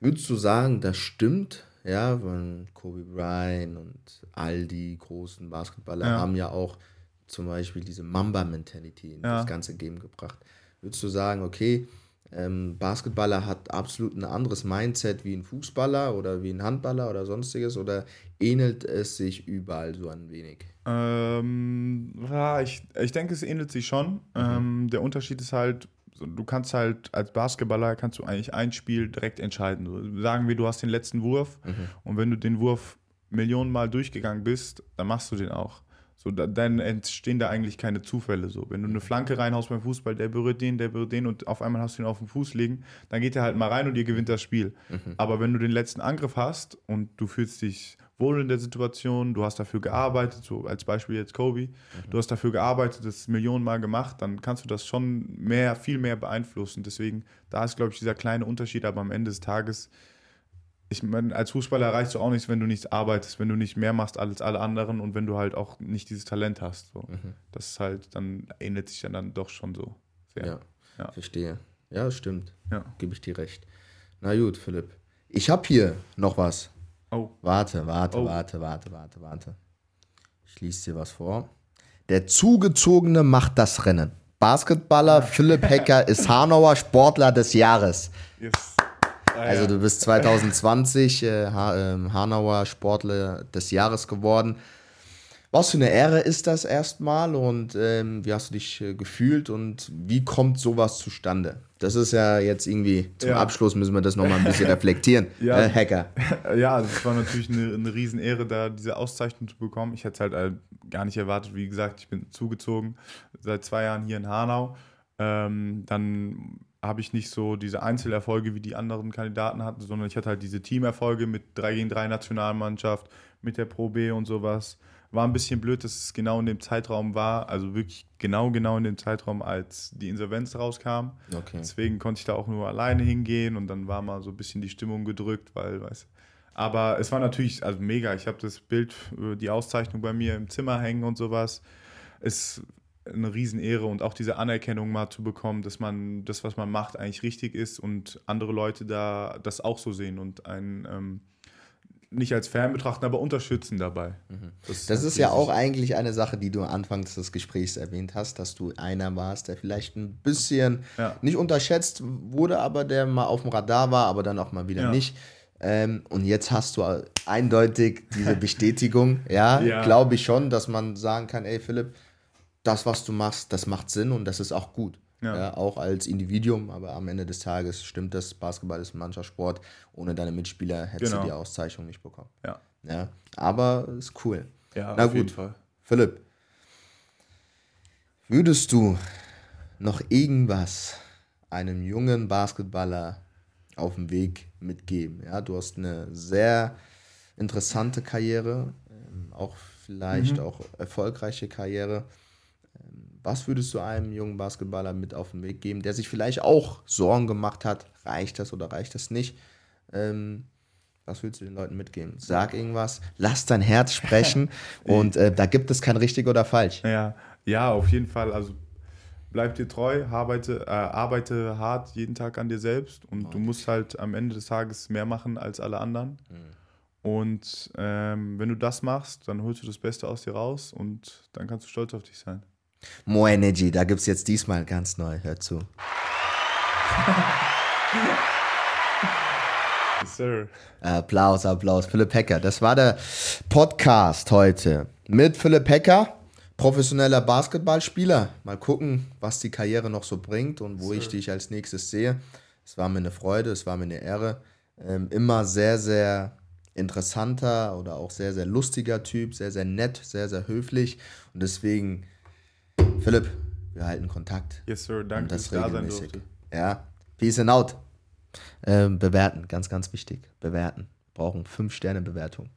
Würdest du sagen, das stimmt? Ja, weil Kobe Bryant und all die großen Basketballer ja. haben ja auch zum Beispiel diese Mamba-Mentality in ja. das ganze Game gebracht. Würdest du sagen, okay, ähm, Basketballer hat absolut ein anderes Mindset wie ein Fußballer oder wie ein Handballer oder sonstiges oder ähnelt es sich überall so ein wenig? Ähm, ja, ich, ich denke, es ähnelt sich schon. Mhm. Ähm, der Unterschied ist halt, du kannst halt als Basketballer kannst du eigentlich ein Spiel direkt entscheiden. Sagen wir, du hast den letzten Wurf mhm. und wenn du den Wurf Millionen Mal durchgegangen bist, dann machst du den auch. So, da, dann entstehen da eigentlich keine Zufälle. So, wenn du eine Flanke reinhaust beim Fußball, der berührt den, der berührt den und auf einmal hast du ihn auf dem Fuß liegen, dann geht er halt mal rein und ihr gewinnt das Spiel. Mhm. Aber wenn du den letzten Angriff hast und du fühlst dich wohl in der Situation, du hast dafür gearbeitet, so als Beispiel jetzt Kobe, mhm. du hast dafür gearbeitet, das Millionenmal gemacht, dann kannst du das schon mehr, viel mehr beeinflussen. Deswegen, da ist, glaube ich, dieser kleine Unterschied, aber am Ende des Tages, ich meine, als Fußballer erreichst du auch nichts, wenn du nichts arbeitest, wenn du nicht mehr machst als alle anderen und wenn du halt auch nicht dieses Talent hast. So. Mhm. Das ist halt, dann ändert sich ja dann doch schon so sehr. Ja, ja. verstehe. Ja, stimmt. Ja. Gebe ich dir recht. Na gut, Philipp. Ich habe hier noch was. Oh. Warte, warte, oh. warte, warte, warte, warte. Ich lese dir was vor. Der Zugezogene macht das Rennen. Basketballer Philipp Hecker ist Hanauer Sportler des Jahres. Yes. Ah, also du bist 2020 äh, ähm, Hanauer Sportler des Jahres geworden. Was für eine Ehre ist das erstmal und ähm, wie hast du dich äh, gefühlt und wie kommt sowas zustande? Das ist ja jetzt irgendwie zum ja. Abschluss müssen wir das nochmal ein bisschen [LAUGHS] reflektieren. ja. Äh, Hacker. [LAUGHS] Ja, es war natürlich eine, eine Riesenehre, da diese Auszeichnung zu bekommen. Ich hätte es halt äh, gar nicht erwartet. Wie gesagt, ich bin zugezogen seit zwei Jahren hier in Hanau. Ähm, dann habe ich nicht so diese Einzelerfolge wie die anderen Kandidaten hatten, sondern ich hatte halt diese Teamerfolge mit 3 gegen 3 Nationalmannschaft, mit der Pro B und sowas. War ein bisschen blöd, dass es genau in dem Zeitraum war, also wirklich genau, genau in dem Zeitraum, als die Insolvenz rauskam. Okay. Deswegen konnte ich da auch nur alleine hingehen und dann war mal so ein bisschen die Stimmung gedrückt, weil, weißt aber es war natürlich also mega. Ich habe das Bild, die Auszeichnung bei mir im Zimmer hängen und sowas. Es eine Riesenehre und auch diese Anerkennung mal zu bekommen, dass man das, was man macht, eigentlich richtig ist und andere Leute da das auch so sehen und einen ähm, nicht als Fan betrachten, aber unterstützen dabei. Mhm. Das, das ist ja auch eigentlich eine Sache, die du anfangs des Gesprächs erwähnt hast, dass du einer warst, der vielleicht ein bisschen ja. nicht unterschätzt wurde, aber der mal auf dem Radar war, aber dann auch mal wieder ja. nicht. Ähm, und jetzt hast du eindeutig diese [LAUGHS] Bestätigung. ja, ja. glaube ich schon, dass man sagen kann, ey Philipp, das, was du machst, das macht Sinn und das ist auch gut. Ja. ja. auch als Individuum, aber am Ende des Tages stimmt das, Basketball ist ein Mannschaftssport. Ohne deine Mitspieler hättest genau. du die Auszeichnung nicht bekommen. Ja. ja. Aber ist cool. Ja, Na auf gut. jeden Fall. Philipp, würdest du noch irgendwas einem jungen Basketballer auf dem Weg mitgeben? Ja, du hast eine sehr interessante Karriere, ähm, auch vielleicht mhm. auch erfolgreiche Karriere. Was würdest du einem jungen Basketballer mit auf den Weg geben, der sich vielleicht auch Sorgen gemacht hat, reicht das oder reicht das nicht? Ähm, was willst du den Leuten mitgeben? Sag irgendwas, lass dein Herz sprechen [LAUGHS] und äh, da gibt es kein richtig oder falsch. Ja, ja, auf jeden Fall. Also bleib dir treu, arbeite, äh, arbeite hart jeden Tag an dir selbst und okay. du musst halt am Ende des Tages mehr machen als alle anderen. Mhm. Und ähm, wenn du das machst, dann holst du das Beste aus dir raus und dann kannst du stolz auf dich sein. More Energy, da gibt es jetzt diesmal ganz neu. Hör zu. yes, sir. Applaus, Applaus. Philipp Hecker. Das war der Podcast heute mit Philipp Hecker professioneller Basketballspieler. Mal gucken, was die Karriere noch so bringt und wo so. ich dich als nächstes sehe. Es war mir eine Freude, es war mir eine Ehre. Ähm, immer sehr, sehr interessanter oder auch sehr, sehr lustiger Typ, sehr, sehr nett, sehr, sehr höflich. Und deswegen, Philipp, wir halten Kontakt. Yes, Sir, danke, dass ich da sein durfte. Ja, peace and out. Ähm, bewerten, ganz, ganz wichtig. Bewerten. Brauchen 5 Sterne Bewertung.